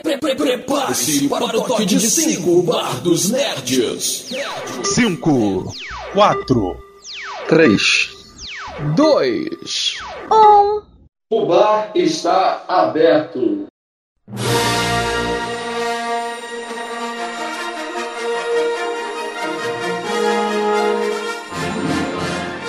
Prepare-se para o toque de 5 Bar dos Nerds. 5, 4, 3, 2, 1. O bar está aberto.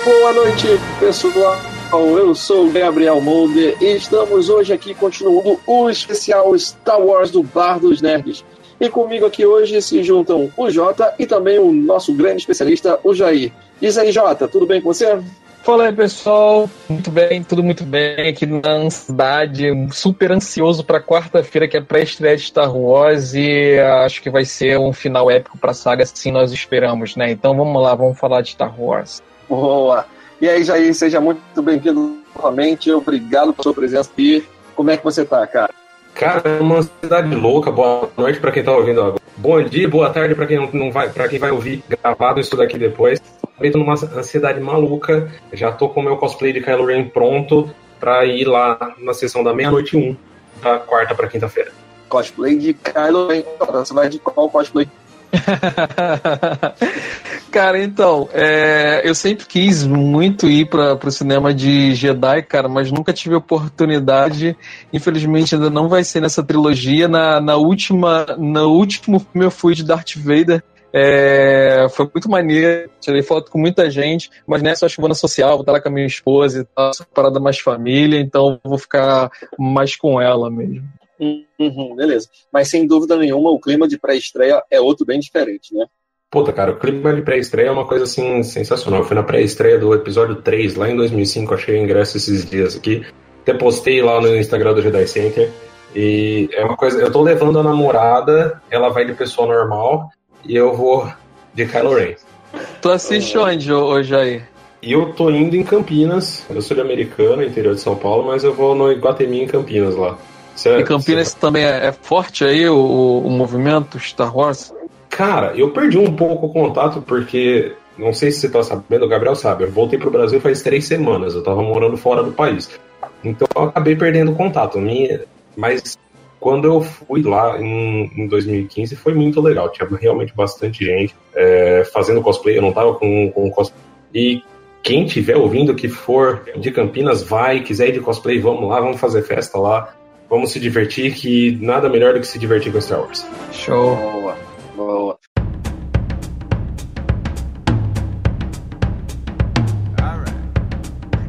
Boa noite, pessoal. Eu sou o Gabriel Mulder e estamos hoje aqui continuando o especial Star Wars do Bar dos Nerds. E comigo aqui hoje se juntam o Jota e também o nosso grande especialista, o Jair. Diz aí, Jota, tudo bem com você? Fala aí, pessoal. Muito bem, tudo muito bem aqui na ansiedade, super ansioso para quarta-feira que é pré-estreia de Star Wars e acho que vai ser um final épico para a saga, assim nós esperamos, né? Então vamos lá, vamos falar de Star Wars. Boa. E aí, Jair, seja muito bem-vindo novamente. Obrigado pela sua presença aqui. Como é que você tá, cara? Cara, é uma ansiedade louca. Boa noite para quem tá ouvindo agora. Bom dia, boa tarde para quem não, não vai, para quem vai ouvir gravado isso daqui depois. Eu tô numa ansiedade maluca. Já tô com o meu cosplay de Kylo Ren pronto para ir lá na sessão da meia-noite 1 da quarta para quinta-feira. Cosplay de Kylo Ren. Você vai de qual cosplay? cara, então, é, eu sempre quis muito ir para o cinema de Jedi, cara, mas nunca tive oportunidade. Infelizmente, ainda não vai ser nessa trilogia. Na, na última, no último filme eu fui de Darth Vader. É, foi muito maneiro, tirei foto com muita gente, mas nessa eu acho que vou na social, vou estar lá com a minha esposa e tal, parada mais família, então vou ficar mais com ela mesmo. Uhum, beleza. Mas sem dúvida nenhuma, o clima de pré-estreia é outro bem diferente, né? Puta, cara, o clima de pré-estreia é uma coisa assim sensacional. Eu fui na pré-estreia do episódio 3, lá em 2005, achei o ingresso esses dias aqui. Até postei lá no Instagram do Jedi Center. E é uma coisa, eu tô levando a namorada, ela vai de pessoa normal e eu vou de Kylo Ren. Tu assiste onde, ô Jair? E eu tô indo em Campinas, eu sou de Americana, interior de São Paulo, mas eu vou no Iguatemi em Campinas lá. Certo, e Campinas também é, é, forte aí o, o movimento Star Wars? Cara, eu perdi um pouco o contato porque, não sei se você tá sabendo, o Gabriel sabe, eu voltei pro Brasil faz três semanas, eu tava morando fora do país. Então eu acabei perdendo o contato. Minha, mas quando eu fui lá em, em 2015 foi muito legal, tinha realmente bastante gente é, fazendo cosplay, eu não tava com, com cosplay. E quem tiver ouvindo que for de Campinas, vai, quiser ir de cosplay, vamos lá, vamos fazer festa lá. Vamos se divertir, que nada melhor do que se divertir com Star Wars. Show. Boa, boa.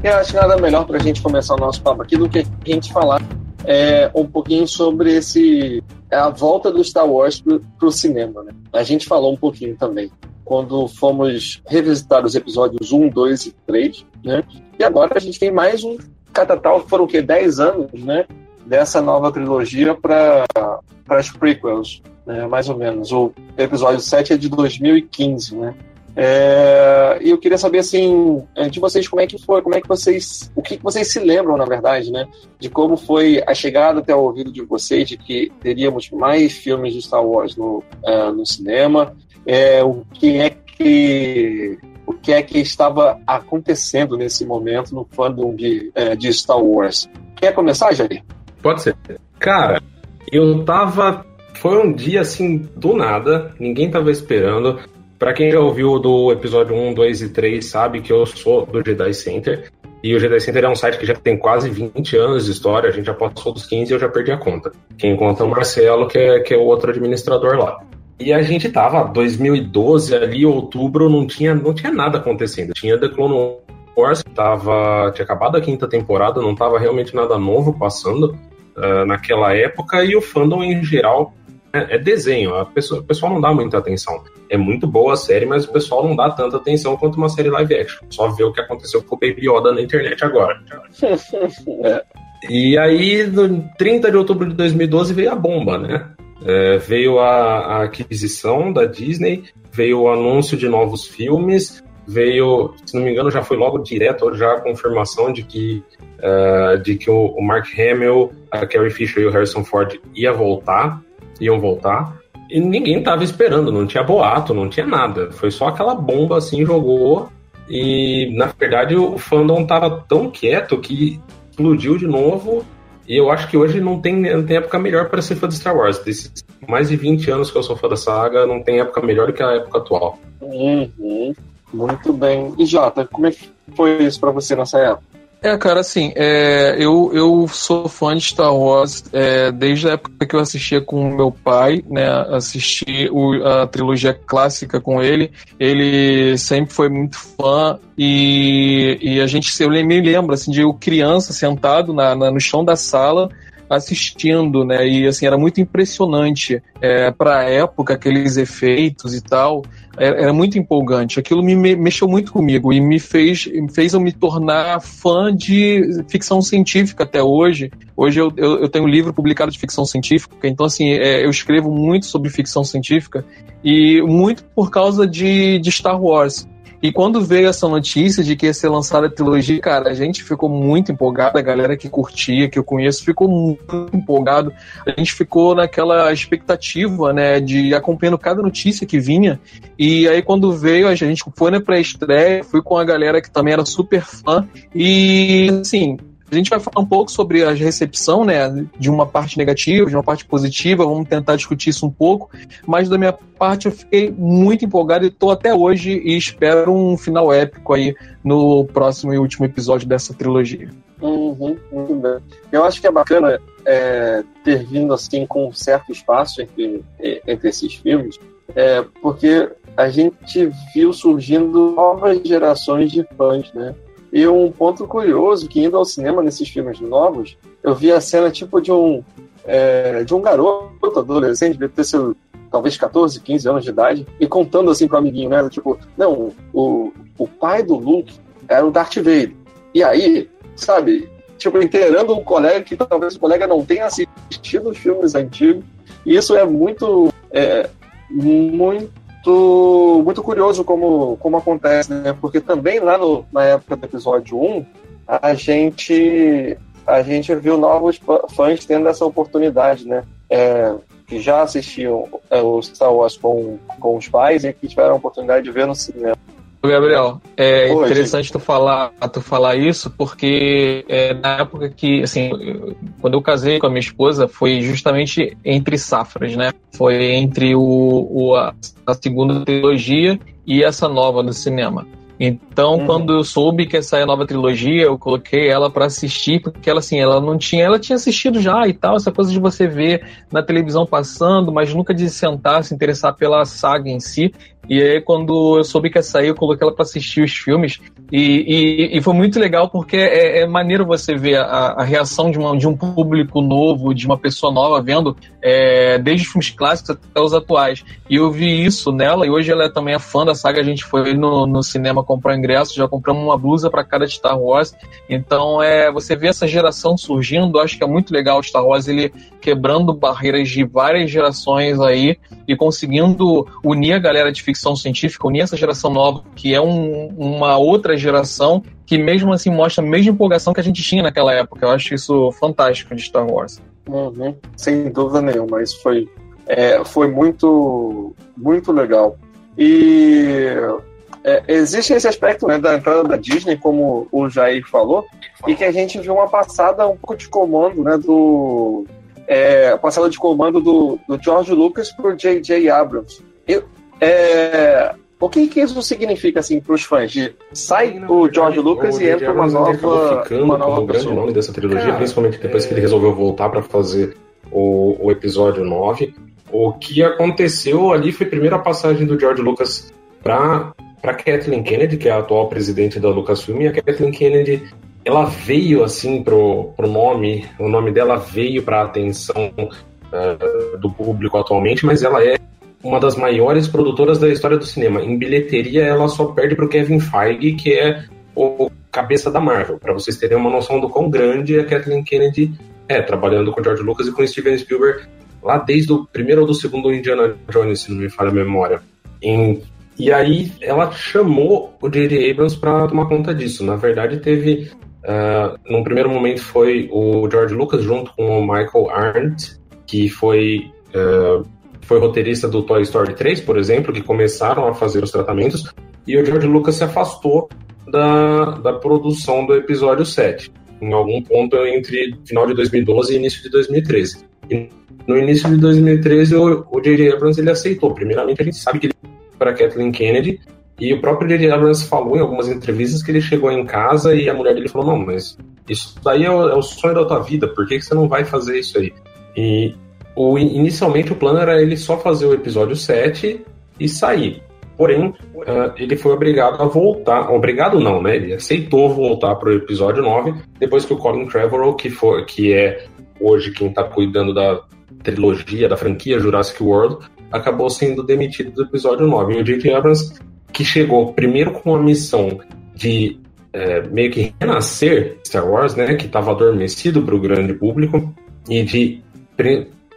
Eu acho que nada melhor para a gente começar o nosso papo aqui do que a gente falar é, um pouquinho sobre esse a volta do Star Wars para o cinema. Né? A gente falou um pouquinho também quando fomos revisitar os episódios 1, 2 e 3, né? E agora a gente tem mais um catatal, foram o quê? 10 anos, né? Dessa nova trilogia para as prequels, né, mais ou menos. O episódio 7 é de 2015, né? É, e eu queria saber assim de vocês como é que foi, como é que vocês, o que vocês se lembram na verdade, né, de como foi a chegada até o ouvido de vocês de que teríamos mais filmes de Star Wars no, uh, no cinema, é, o que é que o que é que estava acontecendo nesse momento no fandom de, uh, de Star Wars. Quer começar, Jair? Pode ser. Cara, eu tava. Foi um dia assim, do nada, ninguém tava esperando. Para quem já ouviu do episódio 1, 2 e 3, sabe que eu sou do Jedi Center. E o Jedi Center é um site que já tem quase 20 anos de história, a gente já passou dos 15 e eu já perdi a conta. Quem conta é o Marcelo, que é, que é o outro administrador lá. E a gente tava, 2012, ali, outubro, não tinha, não tinha nada acontecendo. Tinha The Clone Wars, tava, tinha acabado a quinta temporada, não tava realmente nada novo passando uh, naquela época, e o fandom em geral é, é desenho, a pessoa, o pessoal não dá muita atenção. É muito boa a série, mas o pessoal não dá tanta atenção quanto uma série live action. Só ver o que aconteceu com o Baby Yoda na internet agora. é. E aí, no 30 de outubro de 2012, veio a bomba, né? É, veio a, a, aquisição da Disney, veio o anúncio de novos filmes, veio, se não me engano, já foi logo direto já a confirmação de que, uh, de que o, o, Mark Hamill, a Carrie Fisher e o Harrison Ford ia voltar, iam voltar. E ninguém tava esperando, não tinha boato, não tinha nada. Foi só aquela bomba assim, jogou. E na verdade o fandom tava tão quieto que explodiu de novo E eu acho que hoje não tem, não tem época melhor para ser fã de Star Wars. Desses mais de 20 anos que eu sou fã da saga, não tem época melhor do que a época atual. Uhum. Muito bem. E Jota, como é que foi isso para você nessa época? É, cara, assim, é, eu, eu sou fã de Star Wars é, desde a época que eu assistia com meu pai, né? Assisti o, a trilogia clássica com ele. Ele sempre foi muito fã e, e a gente, eu me lembro, assim, de eu criança sentado na, na no chão da sala assistindo, né? E assim, era muito impressionante é, para a época, aqueles efeitos e tal. Era, era, muito empolgante. Aquilo me, me mexeu muito comigo e me fez, me fez eu me tornar fã de ficção científica até hoje. Hoje eu, eu, eu tenho um livro publicado de ficção científica, então assim, é, eu escrevo muito sobre ficção científica e muito por causa de, de Star Wars. E quando veio essa notícia de que ia ser lançada a trilogia, cara, a gente ficou muito empolgado, a galera que curtia, que eu conheço, ficou muito empolgado. A gente ficou naquela expectativa, né, de acompanhando cada notícia que vinha. E aí quando veio, a gente foi na pré-estreia, fui com a galera que também era super fã. E, assim, a gente vai falar um pouco sobre a recepção, né, de uma parte negativa, de uma parte positiva, vamos tentar discutir isso um pouco, mas da minha parte eu fiquei muito empolgado e estou até hoje e espero um final épico aí no próximo e último episódio dessa trilogia. Uhum, muito bem. Eu acho que é bacana é, ter vindo assim com um certo espaço entre, entre esses filmes, é, porque a gente viu surgindo novas gerações de fãs, né? E um ponto curioso, que indo ao cinema nesses filmes novos, eu vi a cena tipo de um é, de um garoto adolescente, deve ter sido talvez 14, 15 anos de idade, e contando assim pro amiguinho, né? Tipo, não, o, o pai do Luke era o Darth Vader. E aí, sabe, tipo, inteirando um colega que talvez o colega não tenha assistido os filmes antigos. E isso é muito, é, muito muito, muito curioso como, como acontece, né? Porque também lá no, na época do episódio 1, a gente, a gente viu novos fãs tendo essa oportunidade, né? É, que já assistiam é, o Star Wars com, com os pais e que tiveram a oportunidade de ver no cinema. Gabriel, é Oi, interessante tu falar, tu falar isso, porque é, na época que, assim, quando eu casei com a minha esposa, foi justamente entre safras, né? Foi entre o, o a, a, segunda trilogia e essa nova do cinema. Então, uhum. quando eu soube que ia sair a nova trilogia, eu coloquei ela para assistir, porque ela assim, ela não tinha, ela tinha assistido já e tal, essa coisa de você ver na televisão passando, mas nunca de sentar, se interessar pela saga em si. E aí, quando eu soube que ia sair, eu coloquei ela para assistir os filmes. E, e, e, foi muito legal porque é, é maneiro você ver a, a reação de, uma, de, um público novo, de uma pessoa nova vendo, é, desde os filmes clássicos até os atuais. E eu vi isso nela, e hoje ela é também é fã da saga. A gente foi no, no cinema comprar ingresso, já compramos uma blusa para cada Star Wars. Então, é, você vê essa geração surgindo, acho que é muito legal o Star Wars, ele quebrando barreiras de várias gerações aí e conseguindo unir a galera de ficção científica, unir essa geração nova, que é um, uma outra geração que mesmo assim mostra a mesma empolgação que a gente tinha naquela época. Eu acho isso fantástico de Star Wars. Uhum, sem dúvida nenhuma, isso foi, é, foi muito, muito legal. E é, existe esse aspecto né, da entrada da Disney, como o Jair falou, e que a gente viu uma passada um pouco de comando né, do, é, passada de comando do, do George Lucas por J.J. Abrams. Eu, é, o que, que isso significa assim para os fãs? De sai o George Lucas o e entra uma nova, ficando uma nova como grande nome dessa trilogia, Cara, principalmente depois é... que ele resolveu voltar para fazer o, o episódio 9. O que aconteceu ali foi a primeira passagem do George Lucas para para Kathleen Kennedy, que é a atual presidente da Lucasfilm, e a Kathleen Kennedy ela veio assim pro, pro nome, o nome dela veio para a atenção uh, do público atualmente, mas ela é uma das maiores produtoras da história do cinema. Em bilheteria, ela só perde pro Kevin Feige, que é o cabeça da Marvel, para vocês terem uma noção do quão grande a Kathleen Kennedy é, trabalhando com George Lucas e com Steven Spielberg lá desde o primeiro ou do segundo Indiana Jones, se não me falha a memória. Em e aí ela chamou o J.J. Abrams para tomar conta disso. Na verdade, teve Uh, num primeiro momento foi o George Lucas junto com o Michael Arndt, que foi, uh, foi roteirista do Toy Story 3, por exemplo, que começaram a fazer os tratamentos, e o George Lucas se afastou da, da produção do episódio 7. em algum ponto entre final de 2012 e início de 2013. E no início de 2013, o J.J. Abrams ele aceitou. Primeiramente, a gente sabe que ele para Kathleen Kennedy, e o próprio J.J. Abrams falou em algumas entrevistas que ele chegou em casa e a mulher dele falou: Não, mas isso daí é o, é o sonho da tua vida, por que, que você não vai fazer isso aí? E o, inicialmente o plano era ele só fazer o episódio 7 e sair. Porém, uh, ele foi obrigado a voltar. Obrigado não, né? Ele aceitou voltar para o episódio 9, depois que o Colin Trevorrow, que, for, que é hoje quem está cuidando da trilogia, da franquia Jurassic World, acabou sendo demitido do episódio 9. E o J.J. Abrams, que chegou primeiro com a missão de é, meio que renascer Star Wars, né, que estava adormecido para o grande público, e de,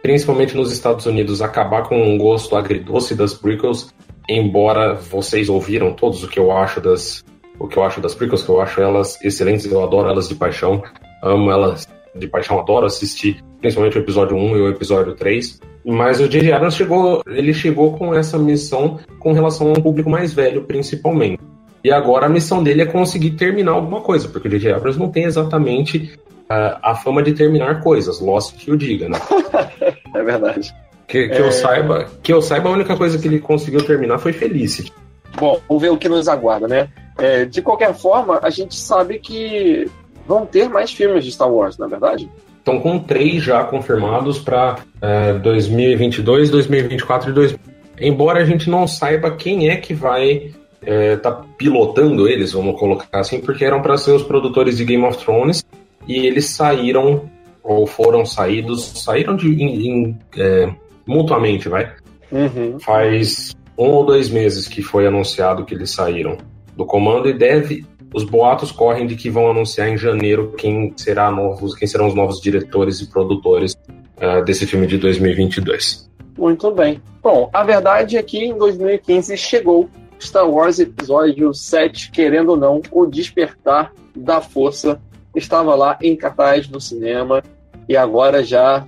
principalmente nos Estados Unidos, acabar com o gosto agridoce das prequels, embora vocês ouviram todos o que eu acho das o que eu acho das prequels, que eu acho elas excelentes, eu adoro elas de paixão, amo elas de paixão, adoro assistir, principalmente o episódio 1 e o episódio 3. Mas o J.J. Abrams chegou, ele chegou com essa missão com relação a um público mais velho, principalmente. E agora a missão dele é conseguir terminar alguma coisa, porque o J.J. Abrams não tem exatamente uh, a fama de terminar coisas, Lost que o diga, né? é verdade. Que, que é... eu saiba, que eu saiba, a única coisa que ele conseguiu terminar foi Felicity. Bom, vamos ver o que nos aguarda, né? É, de qualquer forma, a gente sabe que vão ter mais filmes de Star Wars, na é verdade? Estão com três já confirmados para é, 2022, 2024 e 2000. Embora a gente não saiba quem é que vai é, tá pilotando eles, vamos colocar assim, porque eram para ser os produtores de Game of Thrones e eles saíram ou foram saídos, saíram de in, in, é, mutuamente, vai. Uhum. Faz um ou dois meses que foi anunciado que eles saíram do comando e deve os boatos correm de que vão anunciar em janeiro quem será novos, quem serão os novos diretores e produtores uh, desse filme de 2022. Muito bem. Bom, a verdade é que em 2015 chegou Star Wars Episódio 7, querendo ou não, o despertar da força estava lá em cartaz no cinema e agora já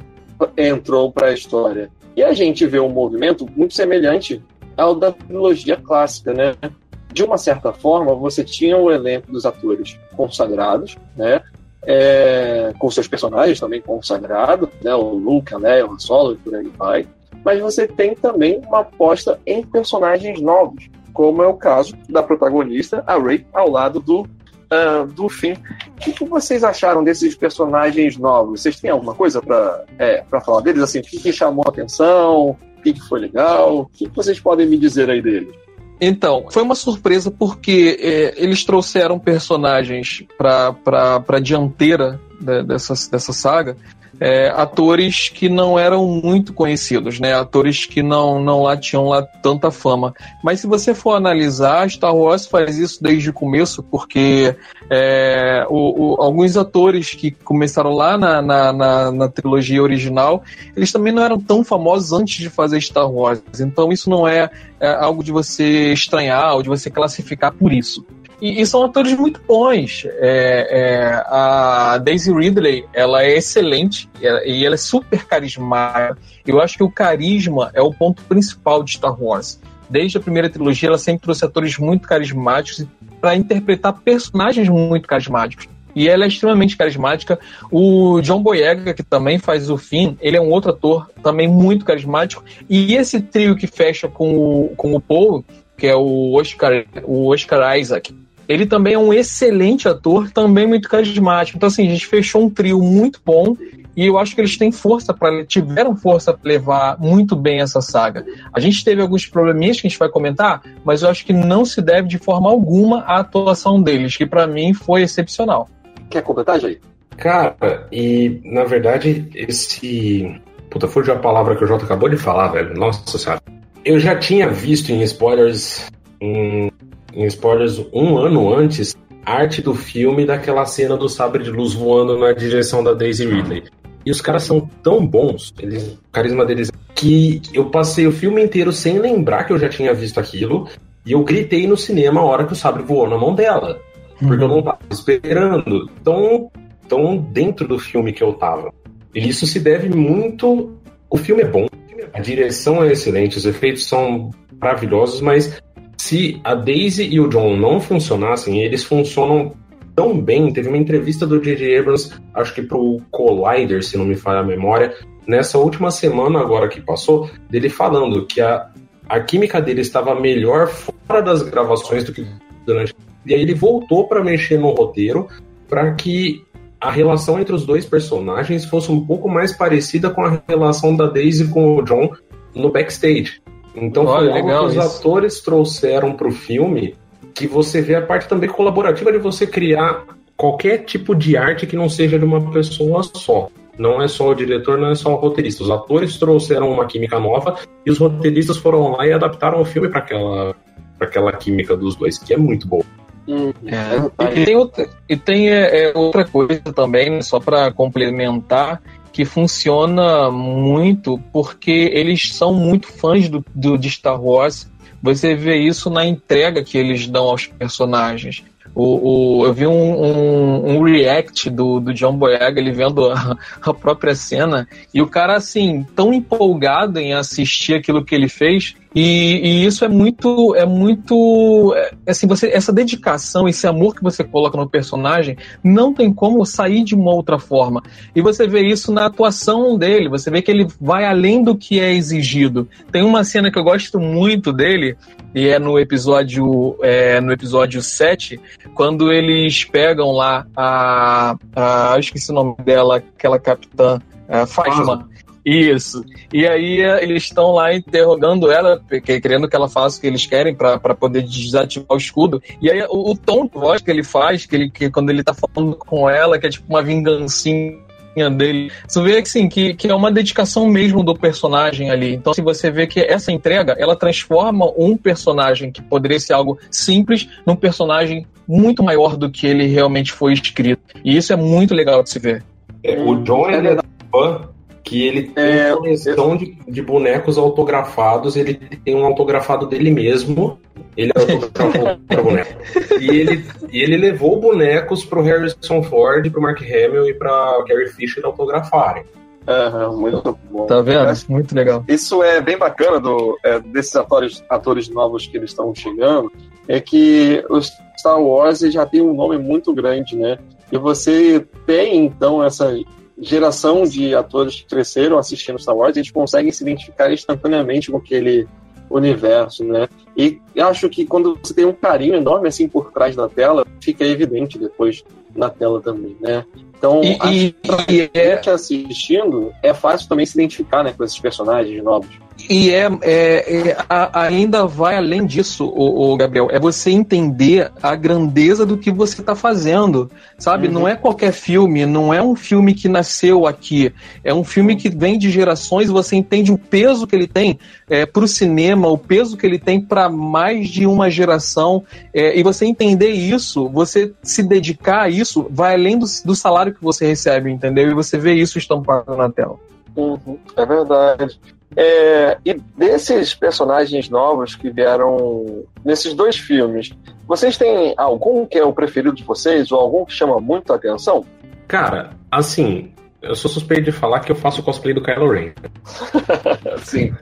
entrou para a história. E a gente vê um movimento muito semelhante ao da trilogia clássica, né? De uma certa forma, você tinha o elenco dos atores consagrados, né? É, com seus personagens também consagrados, né? O Luke, a Leia, o Solo e por aí vai. Mas você tem também uma aposta em personagens novos, como é o caso da protagonista, a Rey, ao lado do Uh, do fim. O que, que, vocês acharam desses personagens novos? Vocês têm alguma coisa para é, falar deles? Assim, o que, que chamou a atenção? O que, que foi legal? O que, que vocês podem me dizer aí deles? Então, foi uma surpresa porque é, eles trouxeram personagens para a dianteira de, dessa, dessa saga é, atores que não eram muito conhecidos, né? Atores que não, não lá tinham lá tanta fama. Mas se você for analisar, Star Wars faz isso desde o começo, porque é, o, o, alguns atores que começaram lá na, na, na, na, trilogia original, eles também não eram tão famosos antes de fazer Star Wars. Então isso não é, é algo de você estranhar ou de você classificar por isso. E, e, são atores muito bons. É, é, a Daisy Ridley, ela é excelente e ela é super carismática. Eu acho que o carisma é o ponto principal de Star Wars. Desde a primeira trilogia, ela sempre trouxe atores muito carismáticos para interpretar personagens muito carismáticos. E ela é extremamente carismática. O John Boyega, que também faz o Finn, ele é um outro ator também muito carismático. E esse trio que fecha com o, com o Paul, que é o Oscar, o Oscar Isaac, ele também é um excelente ator, também muito carismático. Então, assim, a gente fechou um trio muito bom e eu acho que eles têm força para tiveram força para levar muito bem essa saga. A gente teve alguns probleminhas que a gente vai comentar, mas eu acho que não se deve de forma alguma a atuação deles, que para mim foi excepcional. Quer completar, Jair? Cara, e na verdade esse Puta, fugiu a palavra que o Jota acabou de falar, velho. Nossa senhora. Eu já tinha visto em spoilers um em spoilers, um ano antes, arte do filme daquela cena do sabre de luz voando na direção da Daisy Ridley. E os caras são tão bons, eles, o carisma deles, que eu passei o filme inteiro sem lembrar que eu já tinha visto aquilo. E eu gritei no cinema a hora que o sabre voou na mão dela. Porque eu não tava esperando. Tão, tão dentro do filme que eu tava. E isso se deve muito. O filme é bom, a direção é excelente, os efeitos são maravilhosos, mas se a Daisy e o John não funcionassem, eles funcionam tão bem. Teve uma entrevista do J.J. Abrams, acho que pro Collider, se não me falha a memória, nessa última semana agora que passou, dele falando que a, a química dele estava melhor fora das gravações do que durante. E aí ele voltou para mexer no roteiro para que a relação entre os dois personagens fosse um pouco mais parecida com a relação da Daisy com o John no backstage. Então Olha, foi algo que os isso. atores trouxeram para o filme que você vê a parte também colaborativa de você criar qualquer tipo de arte que não seja de uma pessoa só. Não é só o diretor, não é só o roteirista. Os atores trouxeram uma química nova e os roteiristas foram lá e adaptaram o filme para aquela, aquela química dos dois, que é muito boa. Hum, é, e tem, outra, e tem é, é outra coisa também, só para complementar, que funciona muito porque eles são muito fãs do, do, de Star Wars. Você vê isso na entrega que eles dão aos personagens. O, o, eu vi um, um, um, react do, do John Boyega, ele vendo a, a, própria cena, e o cara, assim, tão empolgado em assistir aquilo que ele fez, e, e isso é muito, é muito, é, assim, você, essa dedicação, esse amor que você coloca no personagem, não tem como sair de uma outra forma. E você vê isso na atuação dele, você vê que ele vai além do que é exigido. Tem uma cena que eu gosto muito dele, e é no episódio, é, no episódio 7, quando eles pegam lá a, a eu esqueci o nome dela, aquela capitã, a Fátima. Isso. E aí eh, eles estão lá interrogando ela, querendo que ela faça o que eles querem para poder desativar o escudo. E aí o, o, tom de voz que ele faz, que, ele, que quando ele tá falando com ela, que é tipo uma vingancinha dele. Você vê assim, que, que é uma dedicação mesmo do personagem ali. Então, se você vê que essa entrega, ela transforma um personagem que poderia ser algo simples num personagem muito maior do que ele realmente foi escrito. E isso é muito legal de se ver. É, o John ele é fã que ele tem é, uma coleção de, de, bonecos autografados, ele tem um autografado dele mesmo, ele autografou para boneco. E ele, e ele levou bonecos pro Harrison Ford, pro Mark Hamill e pra Carrie Fisher autografarem. Uhum, muito bom. Tá vendo? É, muito legal. Isso é bem bacana do, é, desses atores, atores novos que eles estão chegando, é que os Star Wars já tem um nome muito grande, né? E você tem, então, essa geração de atores que cresceram assistindo Star Wars, eles conseguem se identificar instantaneamente com aquele universo, né? E acho que quando você tem um carinho enorme assim por trás da tela, fica evidente depois na tela também, né? Então, e, e, e é... assistindo, é fácil também se identificar né, com esses personagens novos. E é, é, é a, ainda vai além disso, o, o, Gabriel. É você entender a grandeza do que você está fazendo, sabe? Uhum. Não é qualquer filme, não é um filme que nasceu aqui. É um filme que vem de gerações. Você entende o peso que ele tem é, para o cinema, o peso que ele tem para mais de uma geração. É, e você entender isso, você se dedicar a isso, vai além do, do salário que você recebe, entendeu? E você vê isso estampado na tela. Uhum, é verdade. É, e desses personagens novos que vieram nesses dois filmes, vocês têm algum que é o preferido de vocês ou algum que chama muito a atenção? Cara, assim, eu sou suspeito de falar que eu faço cosplay do Kylo Ren. Sim.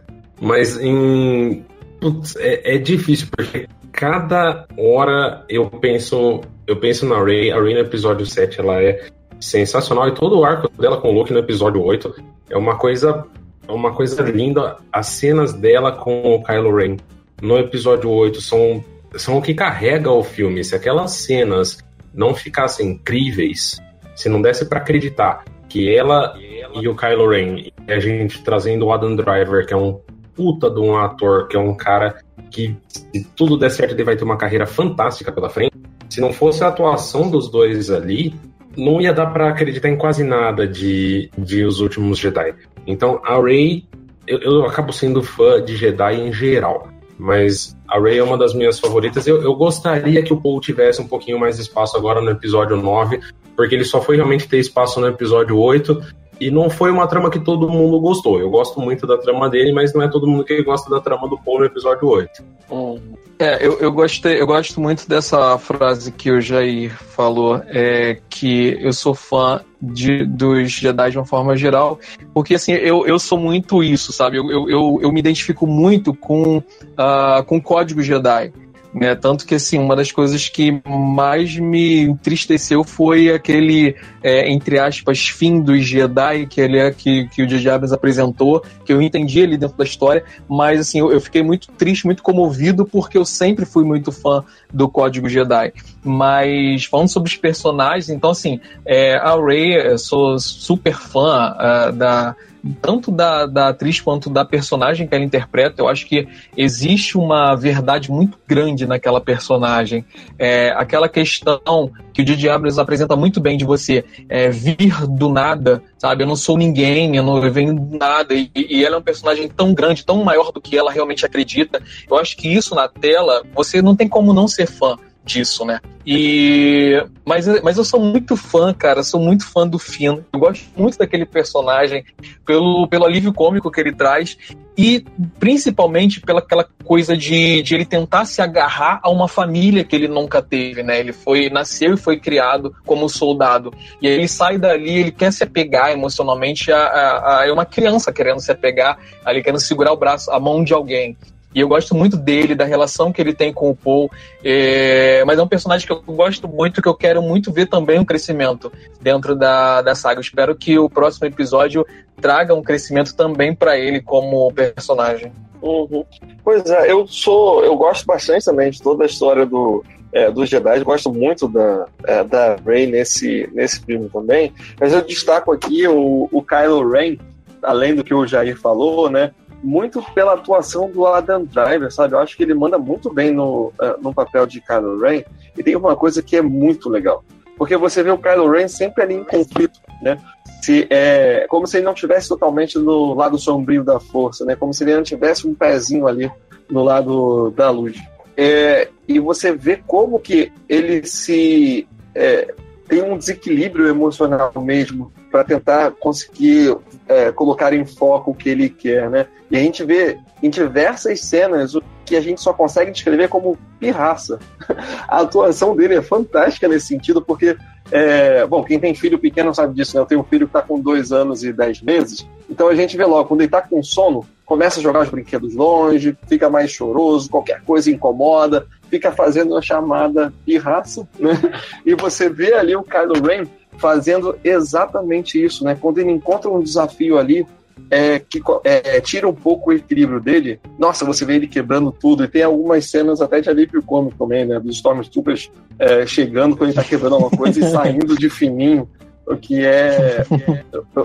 Mas em. Putz, é, é, difícil, porque cada hora eu penso. Eu penso na Rey. A Rey no episódio 7 ela é sensacional. E todo o arco dela com o Luke no episódio 8 é uma coisa uma coisa linda. As cenas dela com o Kylo Ren no episódio 8 são, são o que carrega o filme. Se aquelas cenas não ficassem incríveis, se não desse para acreditar que ela e o Kylo Ren, e a gente trazendo o Adam Driver, que é um puta de um ator, que é um cara que, se tudo der certo, ele vai ter uma carreira fantástica pela frente. Se não fosse a atuação dos dois ali, não ia dar para acreditar em quase nada de, de Os Últimos Jedi. Então, a Rey, eu, eu, acabo sendo fã de Jedi em geral, mas a Rey é uma das minhas favoritas. Eu, eu gostaria que o Paul tivesse um pouquinho mais espaço agora no episódio 9, porque ele só foi realmente ter espaço no episódio 8, e não foi uma trama que todo mundo gostou. Eu gosto muito da trama dele, mas não é todo mundo que gosta da trama do Paul no episódio 8. Hum. É, eu, eu, gostei, eu gosto muito dessa frase que o Jair falou, é, que eu sou fã de, dos Jedi de uma forma geral, porque assim, eu, eu sou muito isso, sabe? Eu, eu, eu, eu me identifico muito com, uh, com o código Jedi Né? Tanto que, assim, uma das coisas que mais me entristeceu foi aquele, é, entre aspas, fim dos Jedi que, ele é, que, que o J.J. Abrams apresentou, que eu entendi ali dentro da história, mas, assim, eu, eu, fiquei muito triste, muito comovido, porque eu sempre fui muito fã do Código Jedi. Mas, falando sobre os personagens, então, assim, é, a Rey, eu sou super fã uh, da tanto da, da atriz quanto da personagem que ela interpreta, eu acho que existe uma verdade muito grande naquela personagem. É, aquela questão que o Didi Abrams apresenta muito bem de você é, vir do nada, sabe? Eu não sou ninguém, eu não venho do nada. E, e ela é um personagem tão grande, tão maior do que ela realmente acredita. Eu acho que isso na tela, você não tem como não ser fã disso, né? E mas, mas eu sou muito fã, cara, sou muito fã do Finn. Eu gosto muito daquele personagem pelo, pelo alívio cômico que ele traz e principalmente pela aquela coisa de, de ele tentar se agarrar a uma família que ele nunca teve, né? Ele foi nasceu e foi criado como soldado e aí ele sai dali, ele quer se apegar emocionalmente a, a, a uma criança querendo se apegar, ali querendo segurar o braço, a mão de alguém. E eu gosto muito dele, da relação que ele tem com o Paul. É... Mas é um personagem que eu gosto muito, que eu quero muito ver também um crescimento dentro da, da saga. Eu espero que o próximo episódio traga um crescimento também para ele como personagem. Uhum. Pois é, eu sou. Eu gosto bastante também de toda a história do, é, dos Jedi. Gosto muito da, é, da Rey nesse, nesse filme também. Mas eu destaco aqui o, o Kylo Ren, além do que o Jair falou, né? Muito pela atuação do Adam Driver, sabe? Eu acho que ele manda muito bem no, uh, no papel de Kylo Ren. E tem uma coisa que é muito legal. Porque você vê o Kylo Ren sempre ali em conflito, né? Se, é, como se ele não tivesse totalmente no lado sombrio da força, né? Como se ele não tivesse um pezinho ali no lado da luz. É, e você vê como que ele se é, tem um desequilíbrio emocional mesmo para tentar conseguir é, colocar em foco o que ele quer, né? E a gente vê em diversas cenas o que a gente só consegue descrever como pirraça. A atuação dele é fantástica nesse sentido, porque, é, bom, quem tem filho pequeno sabe disso, né? Eu tenho um filho que está com dois anos e dez meses, então a gente vê logo, quando ele está com sono, começa a jogar os brinquedos longe, fica mais choroso, qualquer coisa incomoda, fica fazendo a chamada pirraça, né? E você vê ali o Kylo Ren fazendo exatamente isso, né? Quando ele encontra um desafio ali é, que é, tira um pouco o equilíbrio dele, nossa, você vê ele quebrando tudo. E tem algumas cenas até de alívio cômico também, né? Dos Stormtroopers é, chegando quando ele tá quebrando alguma coisa e saindo de fininho, o que é,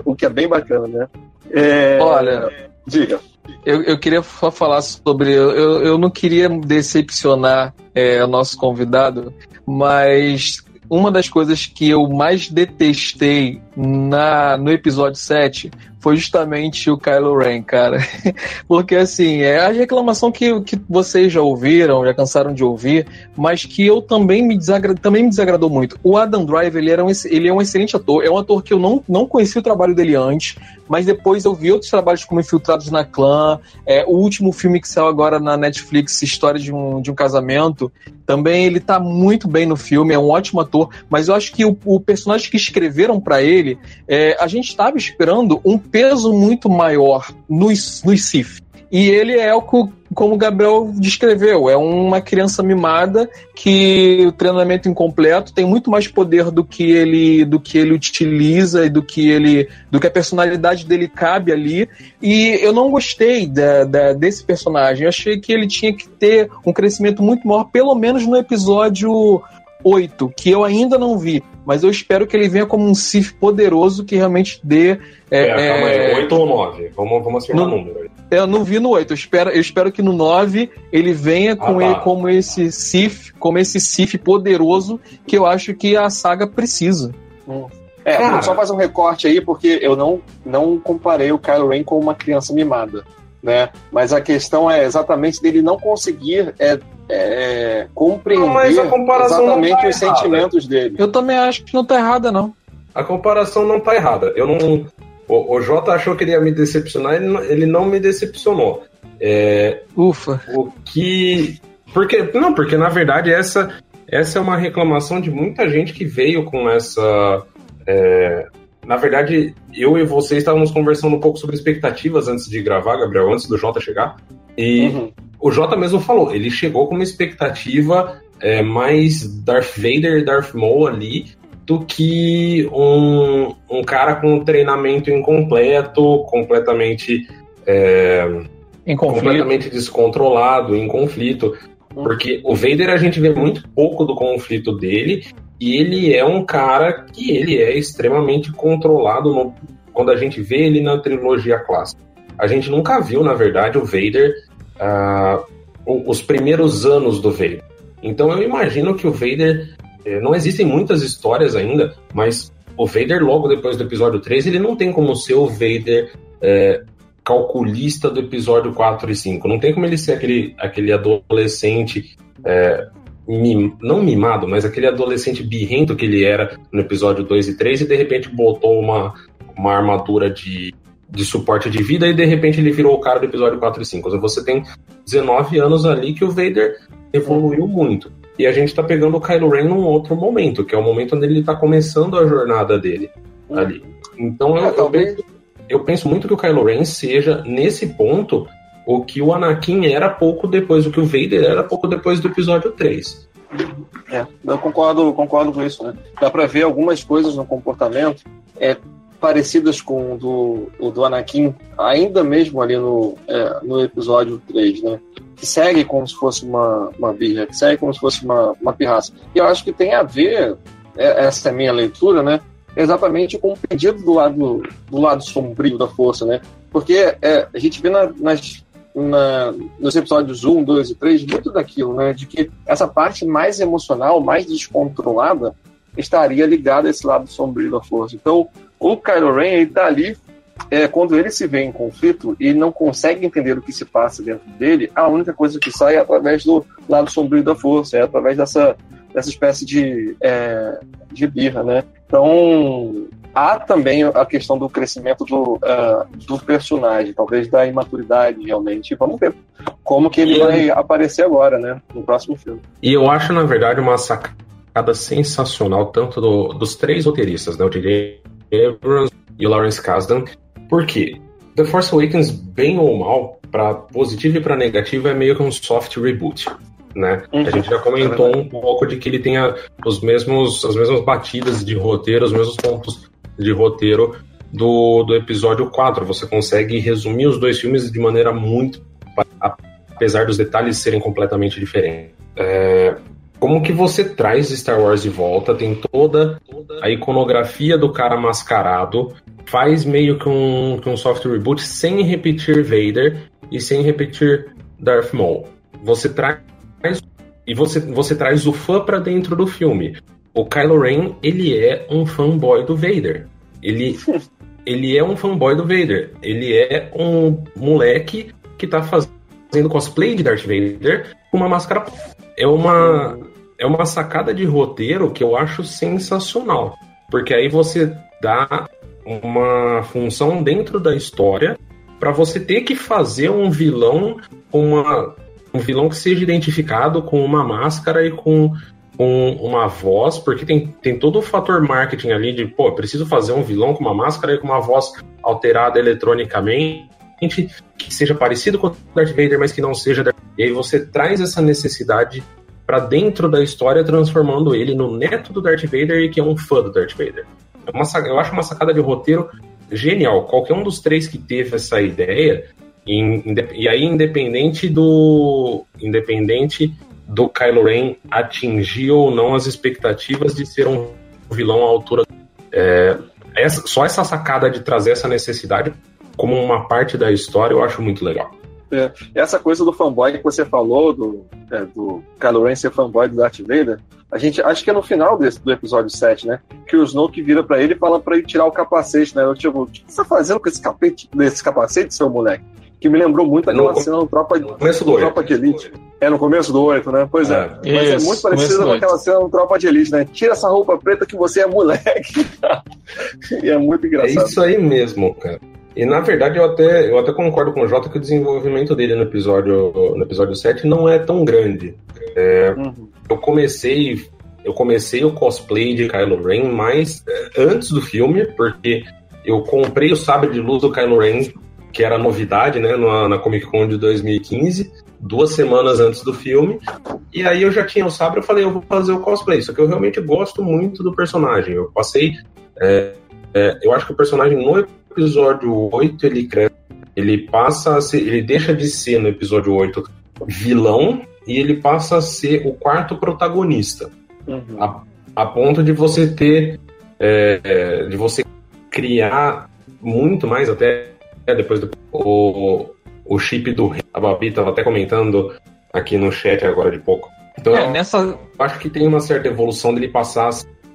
o que é bem bacana, né? É, Olha, diga. Eu, eu queria só falar sobre. Eu, eu não queria decepcionar é, o nosso convidado, mas uma das coisas que eu mais detestei na, no episódio 7 foi justamente o Kylo Ren, cara. Porque, assim, é a reclamação que, que vocês já ouviram, já cansaram de ouvir, mas que eu também me, desagra também me desagradou muito. O Adam Driver, ele, era um, ele é um excelente ator. É um ator que eu não, não conheci o trabalho dele antes, mas depois eu vi outros trabalhos como Infiltrados na Clã, é, o último filme que saiu agora na Netflix, História de um, de um Casamento, também ele tá muito bem no filme, é um ótimo ator, mas eu acho que o, o personagem que escreveram para ele, é, a gente estava esperando um peso muito maior nos, nos Sith. E ele é o que, como o Gabriel descreveu, é uma criança mimada que o treinamento incompleto tem muito mais poder do que ele do que ele utiliza e do que ele do que a personalidade dele cabe ali. E eu não gostei da, da, desse personagem. Eu achei que ele tinha que ter um crescimento muito maior, pelo menos no episódio 8, que eu ainda não vi, mas eu espero que ele venha como um Sith poderoso que realmente dê. É, é, calma aí, 8 ou 9? Vamos, vamos afirmar o número aí. Eu não vi no 8, eu espero, eu espero que no 9 ele venha ah, com ah, tá. ele como esse Sith, como esse Sith poderoso que eu acho que a saga precisa. Hum. É, Cara. só fazer um recorte aí, porque eu não, não comparei o Kylo Ren com uma criança mimada. Né? Mas a questão é exatamente dele não conseguir é, é, compreender não, exatamente tá os errada. sentimentos dele. Eu também acho que não tá errada, não. A comparação não tá errada. Eu não. O, o Jota achou que ele ia me decepcionar, ele não, ele não me decepcionou. É, Ufa. O que. Porque, não, porque na verdade essa, essa é uma reclamação de muita gente que veio com essa. É, na verdade, eu e você estávamos conversando um pouco sobre expectativas antes de gravar, Gabriel, antes do Jota chegar. E uhum o Jota mesmo falou, ele chegou com uma expectativa é, mais Darth Vader e Darth Maul ali do que um, um cara com um treinamento incompleto, completamente é, completamente descontrolado, em conflito. Porque o Vader a gente vê muito pouco do conflito dele e ele é um cara que ele é extremamente controlado no, quando a gente vê ele na trilogia clássica. A gente nunca viu, na verdade, o Vader uh, os primeiros anos do Vader. Então eu imagino que o Vader. Eh, não existem muitas histórias ainda, mas o Vader, logo depois do episódio 3, ele não tem como ser o Vader é, calculista do episódio 4 e 5. Não tem como ele ser aquele, aquele adolescente. É, mim, não mimado, mas aquele adolescente birrento que ele era no episódio 2 e 3 e de repente botou uma, uma armadura de, de suporte de vida e de repente ele virou o cara do episódio 4 e 5. Você tem 19 anos ali que o Vader evoluiu muito. E a gente tá pegando o Kylo Ren num outro momento, que é o momento onde ele tá começando a jornada dele ali. Então eu, eu, penso, eu penso muito que o Kylo Ren seja, nesse ponto, o que o Anakin era pouco depois, o que o Vader era pouco depois do episódio 3. É, eu concordo, concordo com isso, né? Dá pra ver algumas coisas no comportamento é, parecidas com o do, o do Anakin, ainda mesmo ali no, é, no episódio 3, né? Que segue como se fosse uma, uma birra, que segue como se fosse uma, uma pirraça. E eu acho que tem a ver, é, essa é a minha leitura, né? Exatamente com o pedido do lado, do lado sombrio da força, né? Porque é, a gente vê na, nas na, nos episódios 1, 2 e 3 muito daquilo, né? De que essa parte mais emocional, mais descontrolada, estaria ligada a esse lado sombrio da força. Então, o Kylo Ren, ele tá ali, é, quando ele se vê em conflito e não consegue entender o que se passa dentro dele, a única coisa que sai é através do lado sombrio da força, é através dessa, dessa espécie de, é, de birra, né? Então, há também a questão do crescimento do, uh, do personagem, talvez da imaturidade realmente. Vamos ver como que ele e vai aparecer agora, né? No próximo filme. E eu acho, na verdade, uma sacada sensacional, tanto do, dos três roteiristas, né? O J.J. Abrams e o Lawrence Kasdan. Por quê? The Force Awakens, bem ou mal, para positivo e para negativo, é meio que um soft reboot né? Uhum. A gente já comentou um pouco de que ele tenha os mesmos, as mesmas batidas de roteiro, os mesmos pontos de roteiro do, do episódio 4. Você consegue resumir os dois filmes de maneira muito. apesar dos detalhes serem completamente diferentes. É, como que você traz Star Wars de volta? Tem toda a iconografia do cara mascarado, faz meio que um, que um soft reboot sem repetir Vader e sem repetir Darth Maul. Você traz e você, você traz o fã para dentro do filme. O Kylo Ren, ele é um fanboy do Vader. Ele, ele é um fanboy do Vader. Ele é um moleque que tá fazendo cosplay de Darth Vader com uma máscara. É uma, é uma sacada de roteiro que eu acho sensacional. Porque aí você dá uma função dentro da história para você ter que fazer um vilão com uma um vilão que seja identificado com uma máscara e com, com uma voz, porque tem, tem todo o fator marketing ali de, pô, preciso fazer um vilão com uma máscara e com uma voz alterada eletronicamente, que seja parecido com Darth Vader, mas que não seja. E aí você traz essa necessidade para dentro da história, transformando ele no neto do Darth Vader e que é um fã do Darth Vader. É uma, eu acho uma sacada de roteiro genial. Qualquer um dos três que teve essa ideia e aí, independente do. Independente do Kylo Ren atingir ou não as expectativas de ser um vilão à altura. É, essa, só essa sacada de trazer essa necessidade como uma parte da história eu acho muito legal. É, essa coisa do fanboy que você falou, do, é, do Kylo Ren ser fanboy do Darth Vader, a gente acho que é no final desse, do episódio 7, né? Que o Snoke vira para ele e fala para ele tirar o capacete, né? Eu, tipo, o que você tá fazendo com esse, capete, esse capacete, seu moleque? Que me lembrou muito aquela no, cena do Tropa, no começo do Tropa de Elite. É no começo do 8, né? Pois é. é. Mas é Isso, é muito parecida com aquela cena do Tropa de Elite, né? Tira essa roupa preta que você é moleque. e é muito engraçado. É isso aí mesmo, cara. E na verdade eu até, eu até concordo com o Jota que o desenvolvimento dele no episódio, no episódio 7 não é tão grande. É, uhum. Eu comecei. Eu comecei o cosplay de Kylo Ren mais é, antes do filme, porque eu comprei o sabre de luz do Kylo Ren que era novidade, né, na, na Comic Con de 2015, duas semanas antes do filme. E aí eu já tinha o sabre, eu falei, eu vou fazer o cosplay. Só que eu realmente gosto muito do personagem. Eu passei. É, é, eu acho que o personagem no episódio 8 ele cresce. Ele passa a ser. Ele deixa de ser no episódio 8 vilão e ele passa a ser o quarto protagonista. Uhum. A, a, ponto de você ter. É, é de você criar muito mais até depois do o, o chip do a Babi estava até comentando aqui no chat agora de pouco. Então, é, nessa... acho que tem uma certa evolução dele passar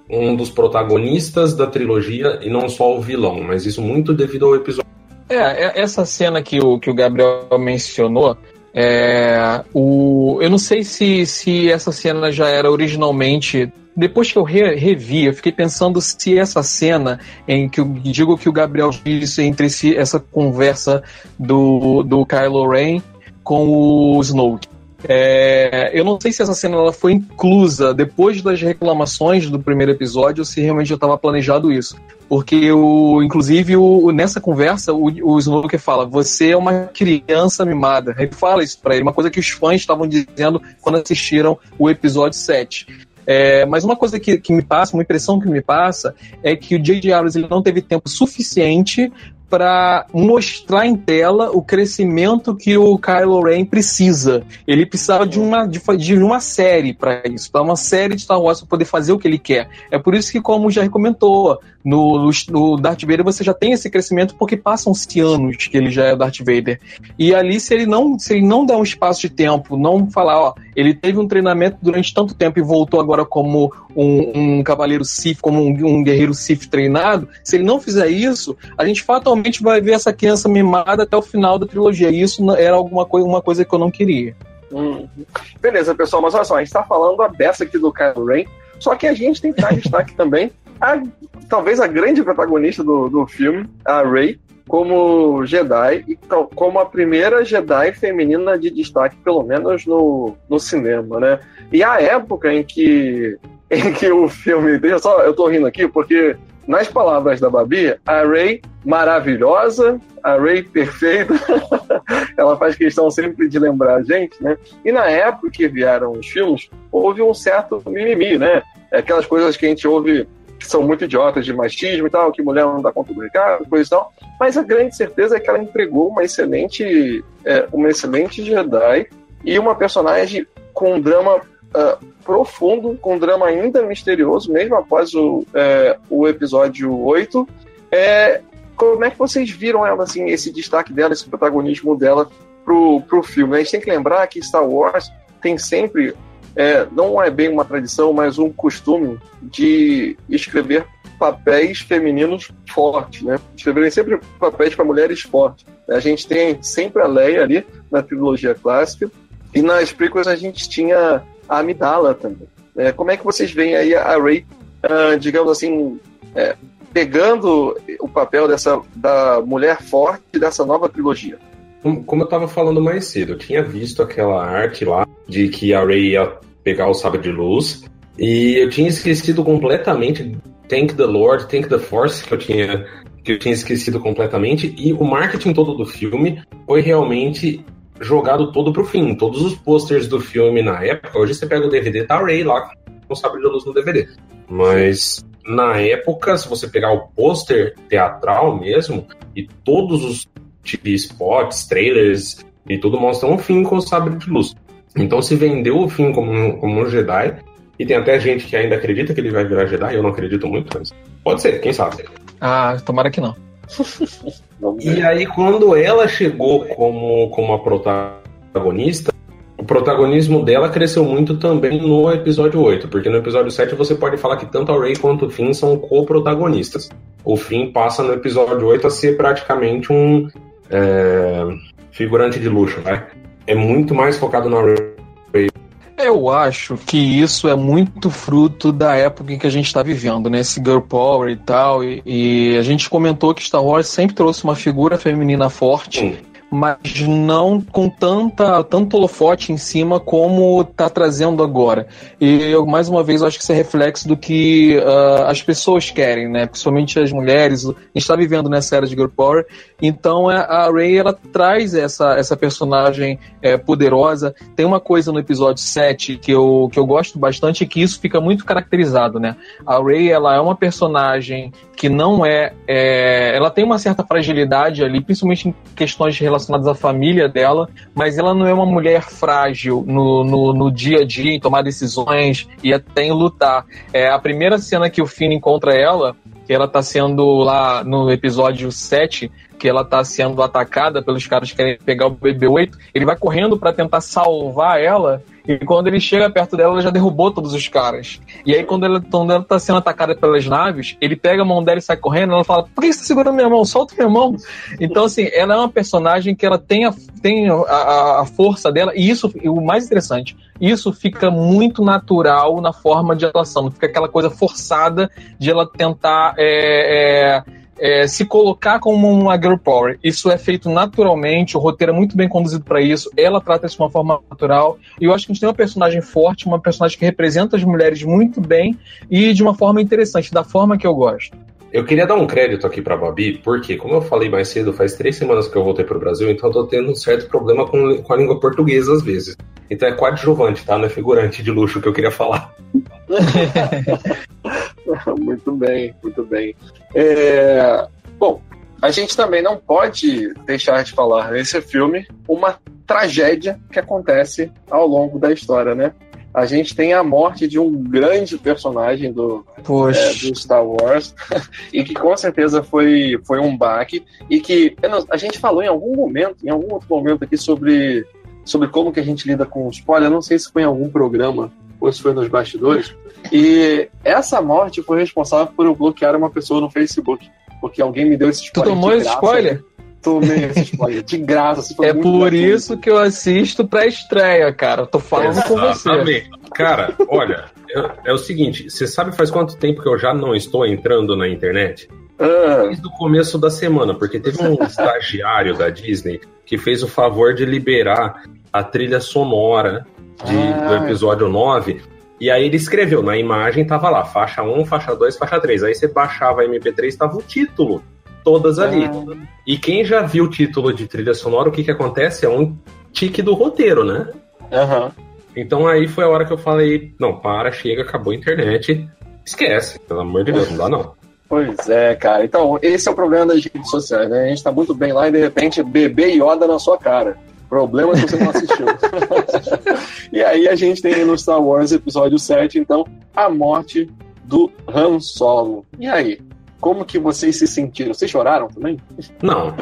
um dos protagonistas da trilogia e não só o vilão, mas isso muito devido ao episódio. É, é essa cena que o, que o Gabriel mencionou, é, o, eu não sei se, se essa cena já era originalmente depois que eu re, revi, eu fiquei pensando se essa cena em que eu digo que o Gabriel disse entre si, essa conversa do, do Kylo Ren com o Snoke. É, eu não sei se essa cena ela foi inclusa depois das reclamações do primeiro episódio se realmente já estava planejado isso. Porque, o, inclusive, o, nessa conversa, o, o Snoke fala: Você é uma criança mimada. Ele fala isso para ele, uma coisa que os fãs estavam dizendo quando assistiram o episódio 7. É, mas uma coisa que, que me passa, uma impressão que me passa, é que o J.J. Abrams ele não teve tempo suficiente para mostrar em tela o crescimento que o Kylo Ren precisa. Ele precisava de uma, de, de uma série para isso, para uma série de Star Wars para poder fazer o que ele quer. É por isso que, como já comentou, no, no, Darth Vader você já tem esse crescimento porque passam-se anos que ele já é Darth Vader. E ali, se ele não, se ele não der um espaço de tempo, não falar, ó, ele teve um treinamento durante tanto tempo e voltou agora como um, um cavaleiro Sith, como um, um, guerreiro Sith treinado, se ele não fizer isso, a gente fatalmente vai ver essa criança mimada até o final da trilogia. E isso era alguma coisa, uma coisa que eu não queria. Hum. Beleza, pessoal, mas olha só, a gente tá falando a beça aqui do Kylo Ren, só que a gente tem que dar destaque também a, talvez a grande protagonista do, do filme, a Rey, como Jedi e como a primeira Jedi feminina de destaque, pelo menos no, no cinema, né? E a época em que em que o filme. Deixa só, eu tô rindo aqui porque, nas palavras da Babi, a Ray maravilhosa, a Ray perfeita, ela faz questão sempre de lembrar a gente, né? E na época que vieram os filmes, houve um certo mimimi, né? Aquelas coisas que a gente ouve que são muito idiotas de machismo e tal, que mulher não dá conta do recado, coisa e tal. Mas a grande certeza é que ela entregou uma excelente, é, uma excelente Jedi e uma personagem com um drama uh, profundo, com um drama ainda misterioso, mesmo após o, é, o episódio 8. É, como é que vocês viram ela, assim, esse destaque dela, esse protagonismo dela pro, pro filme? A gente tem que lembrar que Star Wars tem sempre, é, não é bem uma tradição, mas um costume de escrever papéis femininos fortes, né? Escreverem sempre papéis para mulheres fortes. A gente tem sempre a Leia ali na trilogia clássica, e nas prequels a gente tinha a Amidala também. É, como é que vocês veem aí a Ray, uh, digamos assim, é, pegando o papel dessa da mulher forte dessa nova trilogia? Como eu estava falando mais cedo, eu tinha visto aquela arte lá de que a Ray ia pegar o sabre de luz e eu tinha esquecido completamente Thank the Lord, Thank the Force que eu tinha que eu tinha esquecido completamente e o marketing todo do filme foi realmente jogado todo pro fim. Todos os posters do filme na época, hoje você pega o DVD, tá Ray lá com sabre de luz no DVD. Mas na época, se você pegar o pôster teatral mesmo, e todos os TV spots, trailers e tudo mostram o fim com o sabre de luz. Então se vendeu o fim como, como um Jedi, e tem até gente que ainda acredita que ele vai virar Jedi, eu não acredito muito, mas pode ser, quem sabe. Ah, tomara que não e aí, quando ela chegou como, como a protagonista, o protagonismo dela cresceu muito também no episódio 8, porque no episódio 7 você pode falar que tanto a Ray quanto o Finn são co-protagonistas. O Finn passa no episódio 8 a ser praticamente um é, figurante de luxo, né? É muito mais focado na Ray eu acho que isso é muito fruto da época em que a gente está vivendo, né? Esse girl power e tal. E, e, a gente comentou que Star Wars sempre trouxe uma figura feminina forte. Mas não com tanta tanto holofote em cima como tá trazendo agora. E eu, mais uma vez, acho que isso é reflexo do que uh, as pessoas querem, né? Principalmente as mulheres. A gente está vivendo nessa era de girl power, então é, a Ray ela traz essa, essa personagem é, poderosa. Tem uma coisa no episódio 7 que eu, que eu gosto bastante, que isso fica muito caracterizado, né? A Ray ela é uma personagem que não é, é ela tem uma certa fragilidade ali, principalmente em questões relacionadas à família dela, mas ela não é uma mulher frágil no, no, no dia a dia, em tomar decisões e até em lutar. É, a primeira cena que o Finn encontra ela, que ela tá sendo lá no episódio 7, que ela tá sendo atacada pelos caras que querem pegar o BB-8, ele vai correndo para tentar salvar ela, e quando ele chega perto dela, ela já derrubou todos os caras. E aí, quando ela, quando ela tá sendo atacada pelas naves, ele pega a mão dela e sai correndo, ela fala, por que você tá segurando minha mão? Solta minha mão. Então, assim, ela é uma personagem que ela tem a, tem a, a força dela, e isso, e o mais interessante, isso fica muito natural na forma de atuação, não fica aquela coisa forçada de ela tentar é, é, é, se colocar como uma girl power. Isso é feito naturalmente, o roteiro é muito bem conduzido para isso, ela trata isso de uma forma natural, e eu acho que a gente tem uma personagem forte, uma personagem que representa as mulheres muito bem e de uma forma interessante, da forma que eu gosto. Eu queria dar um crédito aqui pra Babi, porque, como eu falei mais cedo, faz três semanas que eu voltei pro Brasil, então eu tô tendo um certo problema com, com a língua portuguesa às vezes. Então é coadjuvante, tá? Não é figurante de luxo que eu queria falar. muito bem, muito bem. É... Bom, a gente também não pode deixar de falar nesse filme uma tragédia que acontece ao longo da história, né? A gente tem a morte de um grande personagem do, é, do Star Wars e que com certeza foi, foi um baque e que a gente falou em algum momento, em algum outro momento aqui sobre, sobre como que a gente lida com spoiler, eu não sei se foi em algum programa ou se foi nos bastidores, e essa morte foi responsável por eu bloquear uma pessoa no Facebook. Porque alguém me deu esse spoiler. Tu tomou esse spoiler? Tomei esse spoiler. De graça. é por isso que eu assisto pra estreia, cara. Eu tô falando Exatamente. com você. Cara, olha, é, é, o seguinte: você sabe faz quanto tempo que eu já não estou entrando na internet? Ah. Desde o começo da semana, porque teve um estagiário da Disney que fez o favor de liberar a trilha sonora de, ah. do episódio 9 e aí ele escreveu, na imagem tava lá, faixa 1, faixa 2, faixa 3. Aí você baixava a MP3, tava o título, todas ali. Ah. E quem já viu o título de trilha sonora, o que que acontece? É um tique do roteiro, né? Uhum. Então aí foi a hora que eu falei, não, para, chega, acabou a internet, esquece, pelo amor de Deus, não dá não. Pois é, cara. Então, esse é o problema das redes sociais, né? A gente tá muito bem lá e de repente bebê Yoda na sua cara. Problema que você não assistiu. e aí a gente tem no Star Wars episódio 7, então, a morte do Han Solo. E aí? Como que vocês se sentiram? Vocês choraram também? Não.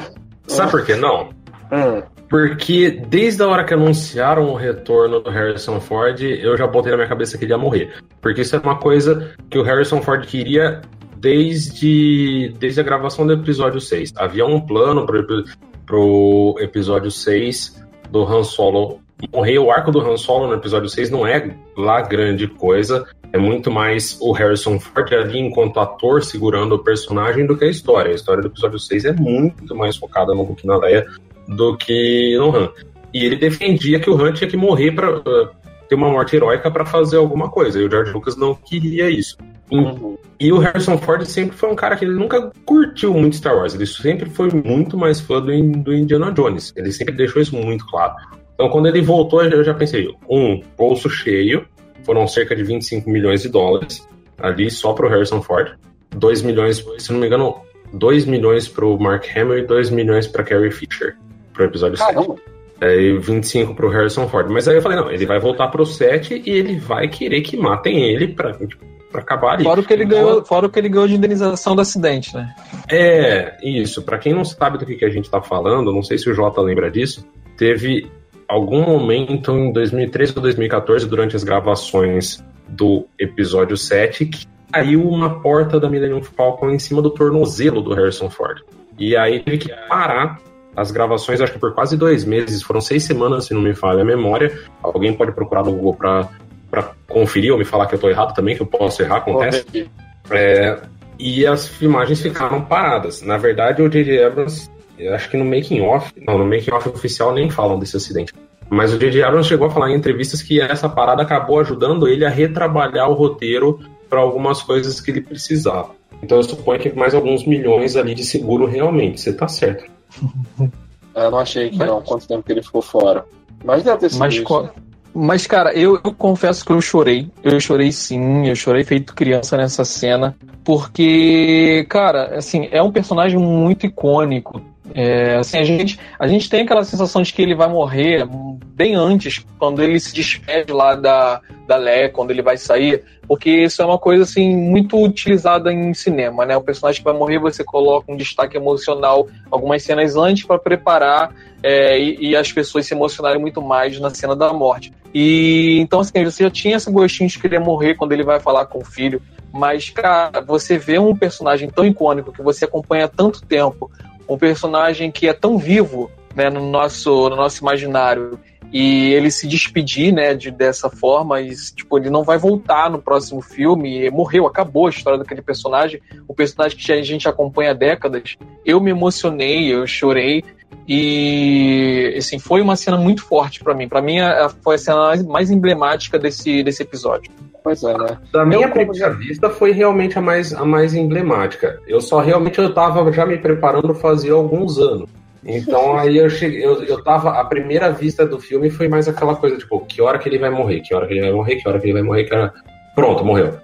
Sabe por que não? Hum. Porque desde a hora que anunciaram o retorno do Harrison Ford, eu já botei na minha cabeça que ele ia morrer. Porque isso é uma coisa que o Harrison Ford queria desde, desde a gravação do episódio 6. Havia um plano pro, pro episódio 6 do Han Solo morrer. O arco do Han Solo no episódio 6 não é lá grande coisa. É muito mais o Harrison Ford ali enquanto ator segurando o personagem do que a história. A história do episódio 6 é muito mais focada no Luke na Leia do que no Han. E ele defendia que o Han tinha que morrer para uh, ter uma morte heróica para fazer alguma coisa. E o George Lucas não queria isso. Uhum. E o Harrison Ford sempre foi um cara que ele nunca curtiu muito Star Wars. Ele sempre foi muito mais fã do, do Indiana Jones. Ele sempre deixou isso muito claro. Então, quando ele voltou, eu já pensei: um, bolso cheio, foram cerca de 25 milhões de dólares ali só pro Harrison Ford. 2 milhões, se não me engano, 2 milhões pro Mark Hamill e 2 milhões pra Carrie Fisher pro episódio Caramba. 7. É, e 25 pro Harrison Ford. Mas aí eu falei, não, ele vai voltar pro 7 e ele vai querer que matem ele pra, tipo, para acabar ali. Fora o que ele ganhou, fora o que ele ganhou de indenização do acidente, né? É, isso. Para quem não sabe do que, que a gente está falando, não sei se o Jota lembra disso, teve algum momento em 2013 ou 2014, durante as gravações do episódio 7, que caiu uma porta da Millennium Falcon em cima do tornozelo do Harrison Ford. E aí teve que parar as gravações, acho que por quase dois meses, foram seis semanas, se não me falha a memória. Alguém pode procurar no Google para para conferir ou me falar que eu tô errado também, que eu posso errar, acontece. É, e as filmagens ficaram paradas. Na verdade, o J.J. Abrams eu acho que no making off, não, no making off oficial nem falam desse acidente. Mas o J.J. Abrams chegou a falar em entrevistas que essa parada acabou ajudando ele a retrabalhar o roteiro para algumas coisas que ele precisava. Então eu suponho que mais alguns milhões ali de seguro realmente, você tá certo. Eu não achei que não, quanto tempo que ele ficou fora. Mas deve ter sido Mas, isso. co- mas cara, eu, eu confesso que eu chorei. Eu chorei sim, eu chorei feito criança nessa cena. Porque, cara, assim, é um personagem muito icônico. É, assim, a gente, a gente tem aquela sensação de que ele vai morrer bem antes, quando ele se despede lá da, da Leia, quando ele vai sair, porque isso é uma coisa assim muito utilizada em cinema, né? O personagem que vai morrer, você coloca um destaque emocional algumas cenas antes para preparar é, e, e as pessoas se emocionarem muito mais na cena da morte. E então assim, você já tinha esse gostinho de querer morrer quando ele vai falar com o filho, mas cara, você vê um personagem tão icônico que você acompanha há tanto tempo, um personagem que é tão vivo, né, no nosso no nosso imaginário e ele se despedir, né, de, dessa forma, e, tipo, ele não vai voltar no próximo filme, morreu, acabou a história daquele personagem, o personagem que a gente acompanha há décadas. Eu me emocionei, eu chorei, e, assim, foi uma cena muito forte para mim. Para mim, foi a cena mais emblemática desse, desse episódio. Pois é, né? Da minha primeira vista, foi realmente a mais, a mais emblemática. Eu só realmente eu tava já me preparando fazia alguns anos. Então aí eu cheguei, eu, eu tava. A primeira vista do filme foi mais aquela coisa, tipo, que hora que ele vai morrer, que hora que ele vai morrer, que hora que ele vai morrer, que hora... Pronto, morreu.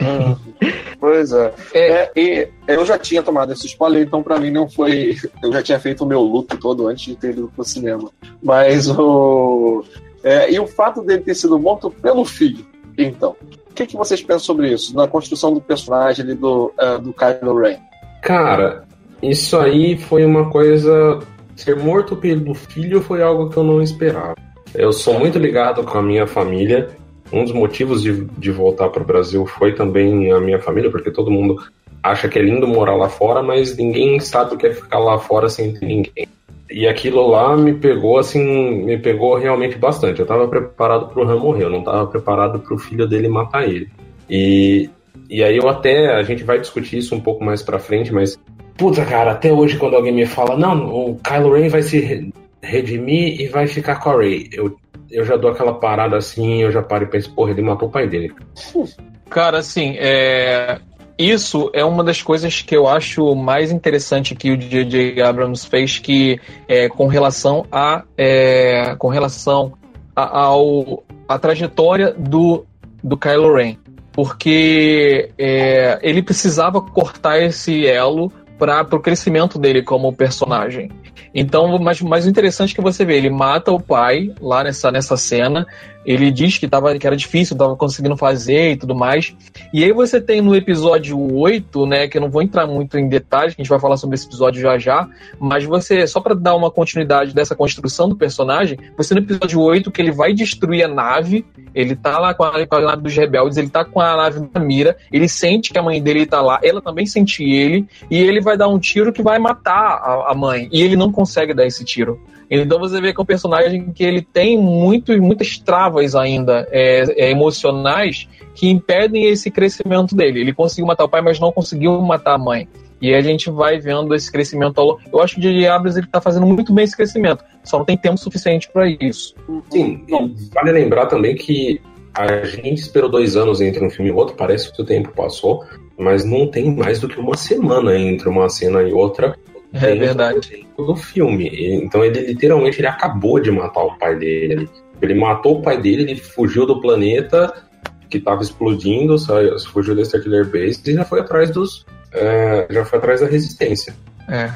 Pois é. É. É, e eu já tinha tomado esse spoiler, então pra mim não foi. Eu já tinha feito o meu luto todo antes de ter ido pro cinema. Mas o. é, e o fato dele ter sido morto pelo filho, então. O que, que vocês pensam sobre isso? Na construção do personagem ali do, ah, do Kylo Ren? Cara, isso aí foi uma coisa. Ser morto pelo filho foi algo que eu não esperava. Eu sou muito ligado com a minha família. Um dos motivos de, de voltar para o Brasil foi também a minha família, porque todo mundo acha que é lindo morar lá fora, mas ninguém sabe o que é ficar lá fora sem ter ninguém. E aquilo lá me pegou, assim, me pegou realmente bastante. Eu tava preparado pro Han morrer, eu não tava preparado pro filho dele matar ele. E, e aí eu até, a gente vai discutir isso um pouco mais pra frente, mas Puta, cara, até hoje quando alguém me fala, não, o Kylo Ren vai se re- redimir e vai ficar com a Rey, eu, eu já dou aquela parada assim, eu já paro e penso, porra, ele matou o pai dele. Cara, assim, é... isso é uma das coisas que eu acho mais interessante que o J.J. Abrams fez, que é com relação a é, com relação a, ao a trajetória do do Kylo Ren, porque é, ele precisava cortar esse elo para o crescimento dele como personagem. Então, mas, mas o interessante é que você vê, ele mata o pai lá nessa, nessa cena, ele diz que, tava, que era difícil, estava conseguindo fazer e tudo mais. E aí você tem no episódio 8, né, que eu não vou entrar muito em detalhes, que a gente vai falar sobre esse episódio já já, mas você, só para dar uma continuidade dessa construção do personagem, você no episódio 8 que ele vai destruir a nave, ele tá lá com a, com a nave dos rebeldes, ele tá com a nave na mira, ele sente que a mãe dele tá lá, ela também sente ele, e ele vai dar um tiro que vai matar a, a mãe, e ele não consegue dar esse tiro. Então você vê que é um personagem que ele tem muito, muitas travas ainda é, é, emocionais que impedem esse crescimento dele. Ele conseguiu matar o pai, mas não conseguiu matar a mãe. E a gente vai vendo esse crescimento. Eu acho que o. Abrams ele tá fazendo muito bem esse crescimento. Só não tem tempo suficiente para isso. Sim, vale lembrar também que a gente esperou dois anos entre um filme e outro, parece que o tempo passou, mas não tem mais do que uma semana entre uma cena e outra. É verdade. Do filme. Então ele literalmente ele acabou de matar o pai dele. Ele, matou o pai dele, ele fugiu do planeta que estava explodindo, saiu, fugiu da Starkiller Base e já foi atrás dos. É, já foi atrás da resistência. É.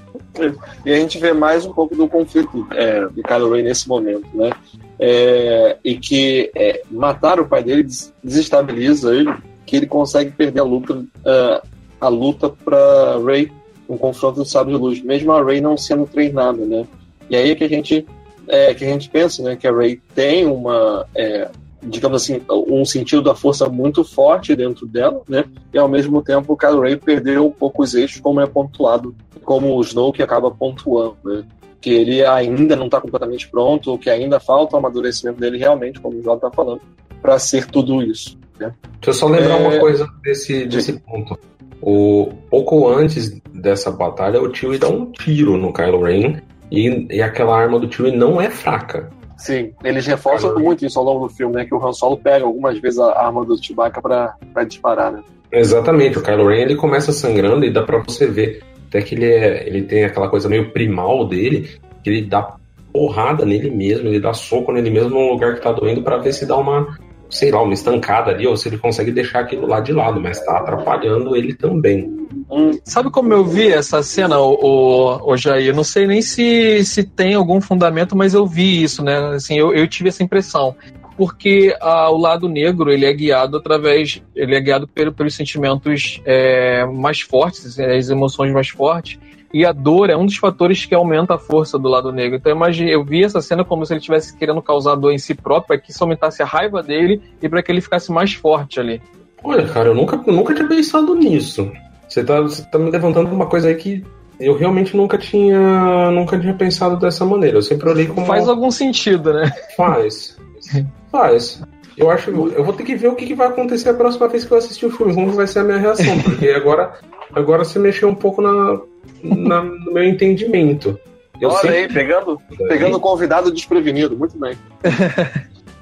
E a gente vê mais um pouco do conflito é, do Kylo Ren nesse momento, né? É, e que é, matar o pai dele des- desestabiliza ele, que ele consegue perder a luta, é, a luta para Rey, um confronto do sábio de luz, mesmo a Rey não sendo treinada, né? E aí é que a gente é, que a gente pensa, né, que a Rey tem uma é, digamos assim, um sentido da força muito forte dentro dela, né? E ao mesmo tempo o Kylo Ren perdeu um pouco os eixos, como é pontuado, como o Snoke acaba pontuando, né? Que ele ainda não está completamente pronto, que ainda falta o amadurecimento dele realmente, como o Jota está falando, para ser tudo isso. Né? Deixa eu só lembrar É, uma coisa desse, desse ponto. O pouco antes dessa batalha, o Chewie dá um tiro no Kylo Ren e, e aquela arma do Chewie não é fraca. Sim, eles reforçam Kylo muito isso ao longo do filme, né? Que o Han Solo pega algumas vezes a arma do Chewbacca pra, pra disparar, né? Exatamente, o Kylo Ren ele começa sangrando e dá pra você ver até que ele, é, ele tem aquela coisa meio primal dele, que ele dá porrada nele mesmo, ele dá soco nele mesmo num lugar que tá doendo para ver se dá uma, sei lá, uma estancada ali, ou se ele consegue deixar aquilo lá de lado, mas tá atrapalhando ele também. Hum, sabe como eu vi essa cena, o, o, o Jair? Não sei nem se, se tem algum fundamento, mas eu vi isso, né? Assim, eu, eu tive essa impressão. Porque ah, o lado negro ele é guiado através, ele é guiado pelo, pelos sentimentos é, mais fortes, as emoções mais fortes e a dor é um dos fatores que aumenta a força do lado negro. Então imagine, eu vi essa cena como se ele estivesse querendo causar dor em si próprio, para que isso aumentasse a raiva dele e para que ele ficasse mais forte ali. Olha, cara, eu nunca, nunca tinha pensado nisso. Você tá, você tá me levantando uma coisa aí que eu realmente nunca tinha nunca tinha pensado dessa maneira. Eu sempre olhei como. Faz algum sentido, né? Faz. Faz. Eu acho. Eu vou ter que ver o que, que vai acontecer a próxima vez que eu assistir o filme, como vai ser a minha reação. Porque agora, agora você mexeu um pouco na, na, no meu entendimento. Eu Olha sempre... aí, pegando, pegando o convidado desprevenido, muito bem.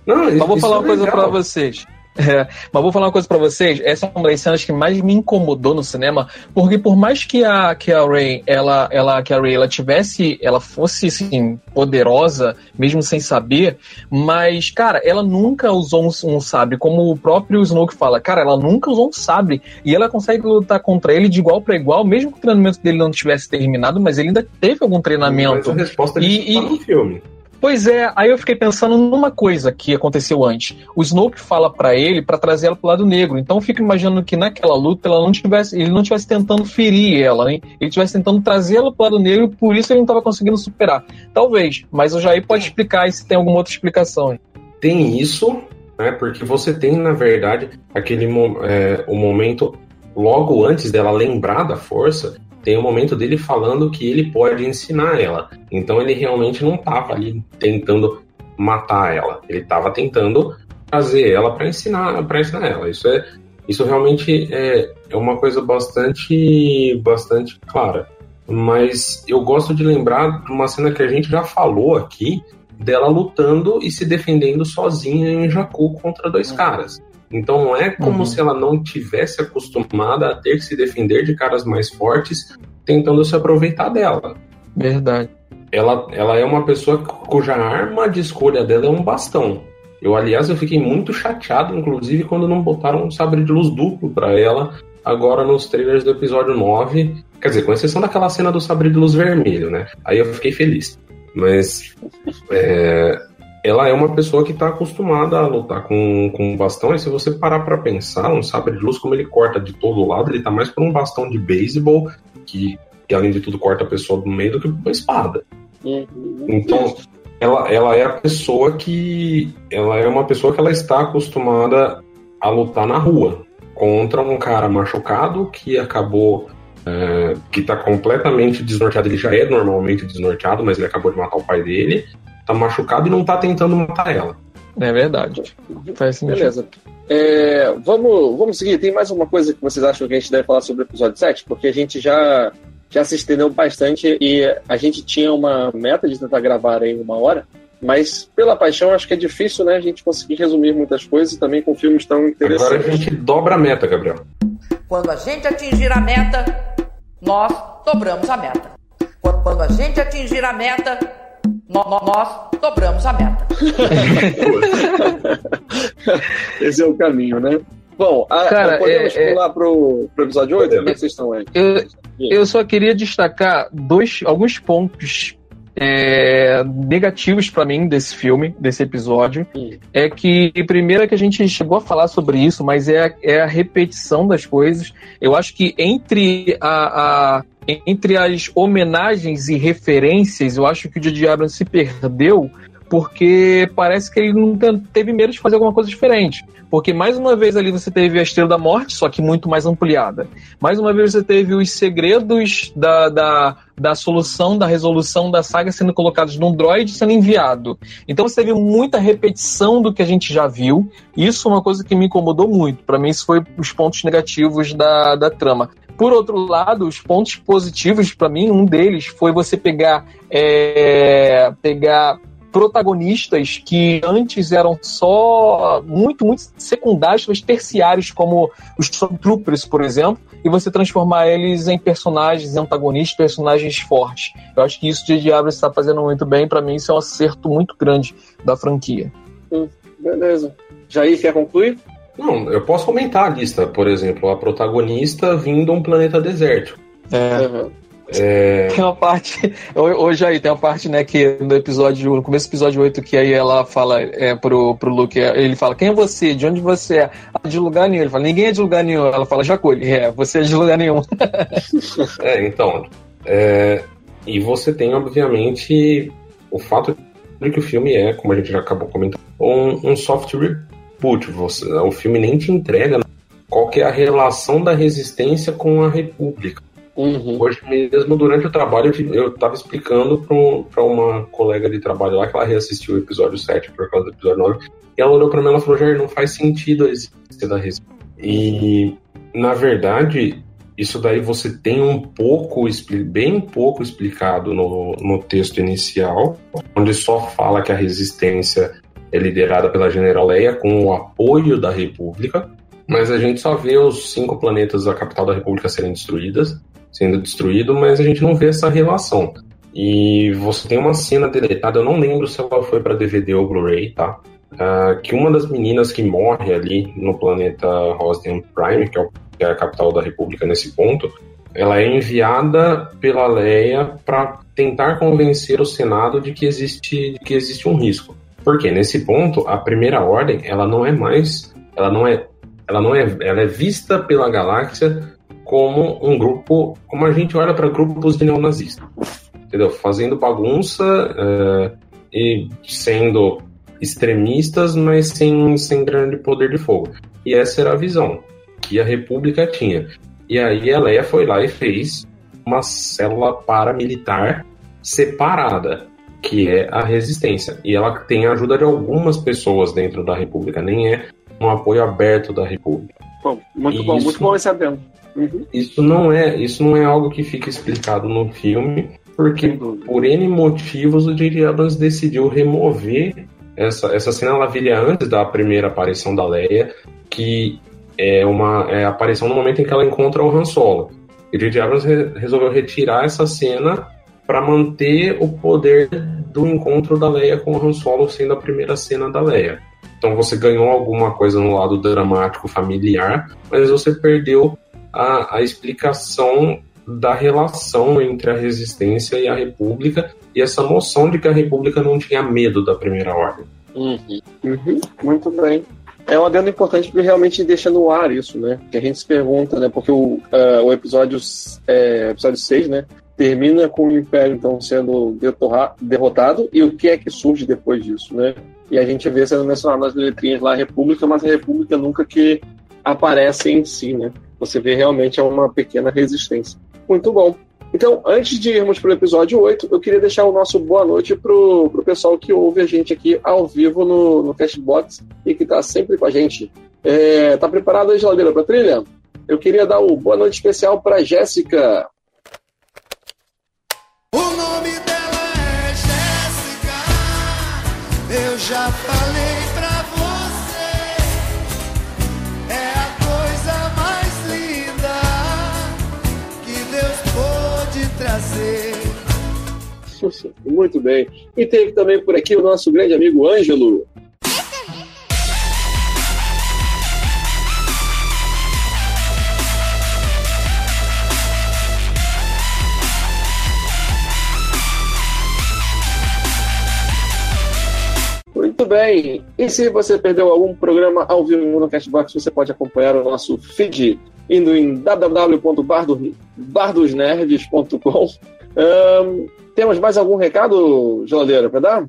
Não, Mas vou falar uma é coisa para vocês. É, mas vou falar uma coisa para vocês. Essa é uma das cenas que mais me incomodou no cinema, porque por mais que a que a Ray, ela, ela, que a Ray, ela tivesse, ela fosse assim poderosa, mesmo sem saber, mas cara, ela nunca usou um, um sabre, como o próprio Snoke fala. Cara, ela nunca usou um sabre e ela consegue lutar contra ele de igual para igual, mesmo que o treinamento dele não tivesse terminado, mas ele ainda teve algum treinamento. Mas a resposta e, e, no filme. Pois é, aí eu fiquei pensando numa coisa que aconteceu antes. O Snoke fala para ele para trazer ela pro lado negro. Então eu fico imaginando que naquela luta ela não tivesse, ele não estivesse tentando ferir ela, hein? Ele estivesse tentando trazê-la pro lado negro e por isso ele não estava conseguindo superar. Talvez, mas o Jair pode explicar se tem alguma outra explicação. Hein? Tem isso, né? Porque você tem, na verdade, aquele é, o momento logo antes dela lembrar da força, tem o um momento dele falando que ele pode ensinar ela. Então ele realmente não estava ali tentando matar ela, ele estava tentando trazer ela para ensinar, para ensinar ela. Isso é, isso realmente é, é uma coisa bastante, bastante clara. Mas eu gosto de lembrar de uma cena que a gente já falou aqui, dela lutando e se defendendo sozinha em Jakku contra dois uhum. caras. Então não é como uhum. se ela não tivesse acostumada a ter que se defender de caras mais fortes, tentando se aproveitar dela. Verdade. Ela, ela é uma pessoa cuja arma de escolha dela é um bastão. Eu, aliás, eu fiquei muito chateado, inclusive, quando não botaram um sabre de luz duplo para ela agora nos trailers do episódio 9. Quer dizer, com exceção daquela cena do sabre de luz vermelho, né? Aí eu fiquei feliz. Mas é, ela é uma pessoa que está acostumada a lutar com, com um bastão, e se você parar para pensar, um sabre de luz, como ele corta de todo lado, ele tá mais por um bastão de beisebol, que, que além de tudo corta a pessoa do meio, do que por uma espada. Uhum. Então, ela, ela é a pessoa que. Ela é uma pessoa que ela está acostumada a lutar na rua contra um cara machucado que acabou. É, que está completamente desnorteado. Ele já é normalmente desnorteado, mas ele acabou de matar o pai dele tá machucado e não tá tentando matar ela. É verdade. Faz Beleza. É, vamos, vamos seguir. Tem mais uma coisa que vocês acham que a gente deve falar sobre o episódio 7? Porque a gente já, já se estendeu bastante e a gente tinha uma meta de tentar gravar em uma hora. Mas, pela paixão, acho que é difícil, né? A gente conseguir resumir muitas coisas e também com filmes tão interessantes. Agora a gente dobra a meta, Gabriel. Quando a gente atingir a meta, nós dobramos a meta. Quando a gente atingir a meta, nós dobramos a meta. Esse é o caminho, né? Bom, a, Cara, podemos é, pular é... pro, pro episódio 8? Como é que vocês estão aí? Eu, eu só queria destacar dois, alguns pontos é, negativos para mim desse filme, desse episódio, é que, primeiro, é que a gente chegou a falar sobre isso, mas é a, é a repetição das coisas. Eu acho que entre a, a entre as homenagens e referências, eu acho que o J.J. Abrams se perdeu porque parece que ele não teve medo de fazer alguma coisa diferente. Porque mais uma vez ali você teve a Estrela da Morte, só que muito mais ampliada. Mais uma vez você teve os segredos da, da, da solução, da resolução da saga sendo colocados num droid sendo enviado. Então você teve muita repetição do que a gente já viu. Isso é uma coisa que me incomodou muito. Para mim, isso foi os pontos negativos da, da trama. Por outro lado, os pontos positivos, para mim, um deles foi você pegar, é, pegar protagonistas que antes eram só muito, muito secundários, mas terciários, como os Stormtroopers, por exemplo, e você transformar eles em personagens antagonistas, personagens fortes. Eu acho que isso de Diablo está fazendo muito bem. Para mim, isso é um acerto muito grande da franquia. Hum, beleza. Jair, quer concluir? Não, eu posso aumentar a lista. Por exemplo, a protagonista vindo um planeta desértico. É. Uhum. É... Tem uma parte. Hoje aí, tem uma parte, né, que no episódio. No começo do episódio 8, que aí ela fala é, pro, pro Luke, ele fala, quem é você? De onde você é? Ah, de lugar nenhum. Ele fala, ninguém é de lugar nenhum. Ela fala, ele é, você é de lugar nenhum. é, então. É, e você tem, obviamente, o fato de que o filme é, como a gente já acabou comentando, um, um soft reboot. Você, o filme nem te entrega qual é a relação da resistência com a República. Uhum. Hoje mesmo, durante o trabalho, eu estava explicando para uma colega de trabalho lá que ela reassistiu o episódio 7 por causa do episódio 9. E ela olhou para mim e falou: Jair, não faz sentido a existência da resistência. E, na verdade, isso daí você tem um pouco, bem pouco explicado no, no texto inicial, onde só fala que a resistência é liderada pela General Leia com o apoio da República, mas a gente só vê os cinco planetas da capital da República serem destruídas sendo destruído, mas a gente não vê essa relação. E você tem uma cena deletada, eu não lembro se ela foi para DVD ou Blu-ray, tá? Uh, que uma das meninas que morre ali no planeta Rosnian Prime, que é, que é a capital da República nesse ponto, ela é enviada pela Leia para tentar convencer o Senado de que existe, de que existe um risco. Porque nesse ponto a Primeira Ordem ela não é mais, ela não é, ela não é, ela é vista pela galáxia como um grupo, como a gente olha para grupos de neonazistas, entendeu? Fazendo bagunça é, e sendo extremistas, mas sem, sem grande poder de fogo. E essa era a visão que a República tinha. E aí a Leia foi lá e fez uma célula paramilitar separada, que é a resistência. E ela tem a ajuda de algumas pessoas dentro da República, nem é um apoio aberto da República. Bom, muito bom, muito bom esse adendo. Uhum. Isso não é, isso não é algo que fica explicado no filme, porque por N motivos o J.J. Abrams decidiu remover essa, essa cena ela viria antes da primeira aparição da Leia, que é uma é a aparição no momento em que ela encontra o Han Solo. E J.J. Abrams re, resolveu retirar essa cena para manter o poder do encontro da Leia com o Han Solo sendo a primeira cena da Leia. Então você ganhou alguma coisa no lado dramático familiar, mas você perdeu a, a explicação da relação entre a resistência e a república e essa noção de que a república não tinha medo da primeira ordem. Uhum. Uhum. Muito bem. É um adendo importante porque realmente deixa no ar isso, né? Que a gente se pergunta, né? Porque o, uh, o episódio, é, episódio 6, né? Termina com o Império, então, sendo derrotado e o que é que surge depois disso, né? E a gente vê sendo mencionado nas letrinhas lá a República, mas a República nunca que aparece em si, né? Você vê realmente é uma pequena resistência. Muito bom. Então, antes de irmos para o episódio 8, eu queria deixar o nosso boa noite para o pessoal que ouve a gente aqui ao vivo no, no Castbox e que está sempre com a gente. É, tá preparado a geladeira para trilha? Eu queria dar o boa noite especial para Jéssica. O nome dela é Jéssica. Eu já falei Muito bem. E teve também por aqui o nosso grande amigo Ângelo. Muito bem. E se você perdeu algum programa ao vivo no Castbox, você pode acompanhar o nosso feed indo em www.bardosnerds.com. Um, temos mais algum recado, geladeira, pra dar?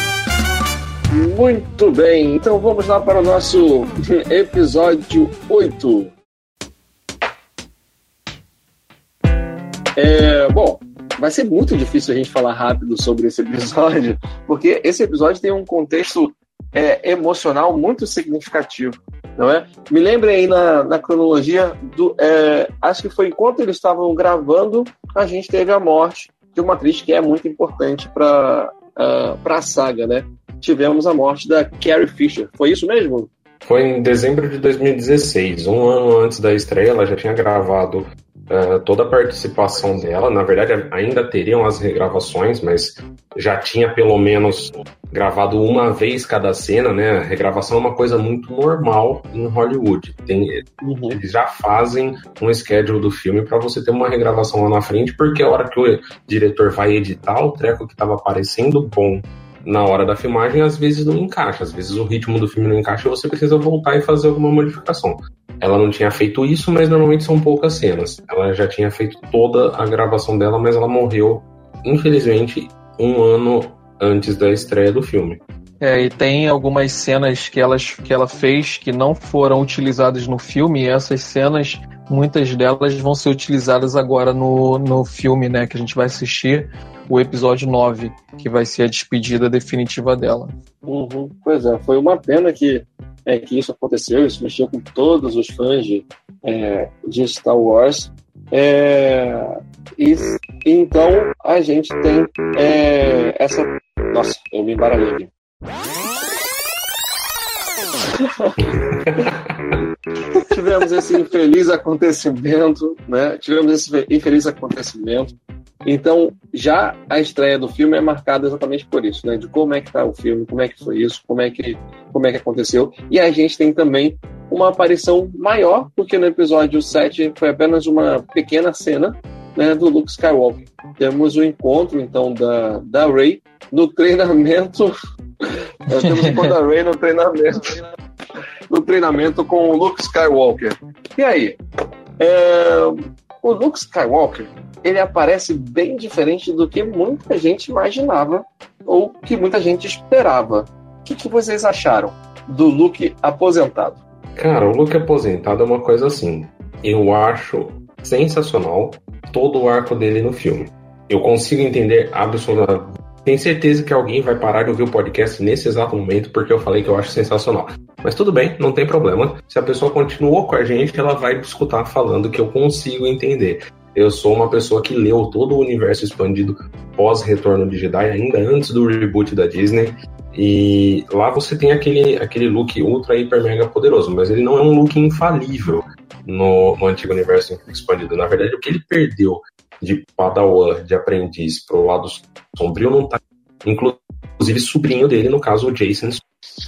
Muito bem, então vamos lá para o nosso episódio 8. É, bom, vai ser muito difícil a gente falar rápido sobre esse episódio, porque esse episódio tem um contexto é, emocional muito significativo, não é? Me lembre aí na, na cronologia, do, é, acho que foi enquanto eles estavam gravando, a gente teve a morte de uma atriz que é muito importante para uh, a saga, né? Tivemos a morte da Carrie Fisher. Foi isso mesmo? Foi em dezembro de 2016, um ano antes da estreia, ela já tinha gravado uh, toda a participação dela. Na verdade, ainda teriam as regravações, mas já tinha pelo menos gravado uma vez cada cena, né? A regravação é uma coisa muito normal em Hollywood. Tem, uhum. Eles já fazem um schedule do filme para você ter uma regravação lá na frente, porque a hora que o diretor vai editar o treco que estava parecendo bom na hora da filmagem, às vezes não encaixa, às vezes o ritmo do filme não encaixa e você precisa voltar e fazer alguma modificação. Ela não tinha feito isso, mas normalmente são poucas cenas. Ela já tinha feito toda a gravação dela, mas ela morreu, infelizmente, um ano antes da estreia do filme. É, e tem algumas cenas que, elas, que ela fez que não foram utilizadas no filme, e essas cenas, muitas delas vão ser utilizadas agora no, no filme, né, que a gente vai assistir o episódio 9, que vai ser a despedida definitiva dela. Uhum. Pois é, foi uma pena que, é, que isso aconteceu, isso mexeu com todos os fãs de, é, de Star Wars. É, e, então a gente tem é, essa. Nossa, eu me embaralhei aqui. Tivemos esse infeliz acontecimento, né? Tivemos esse infeliz acontecimento então, já a estreia do filme é marcada exatamente por isso, né? De como é que tá o filme, como é que foi isso, como é que, como é que aconteceu. E a gente tem também uma aparição maior, porque no episódio 7 foi apenas uma pequena cena né, do Luke Skywalker. Temos o encontro, então, da, da Rey no treinamento. temos o encontro da Rey no treinamento. No treinamento com o Luke Skywalker. E aí? É, o Luke Skywalker ele aparece bem diferente do que muita gente imaginava ou que muita gente esperava. O que, que vocês acharam do Luke aposentado? Cara, o Luke aposentado é uma coisa assim. Eu acho sensacional todo o arco dele no filme. Eu consigo entender absolutamente. Tenho certeza que alguém vai parar de ouvir o podcast nesse exato momento porque eu falei que eu acho sensacional. Mas tudo bem, não tem problema. Se a pessoa continuou com a gente, ela vai escutar falando que eu consigo entender. Eu sou uma pessoa que leu todo o universo expandido pós-retorno de Jedi, ainda antes do reboot da Disney. E lá você tem aquele, aquele look ultra, hiper, mega poderoso, mas ele não é um look infalível no, no antigo universo expandido. Na verdade, o que ele perdeu de Padawan, de aprendiz, pro lado sombrio, não tá. Inclusive, sobrinho dele, no caso, o Jason,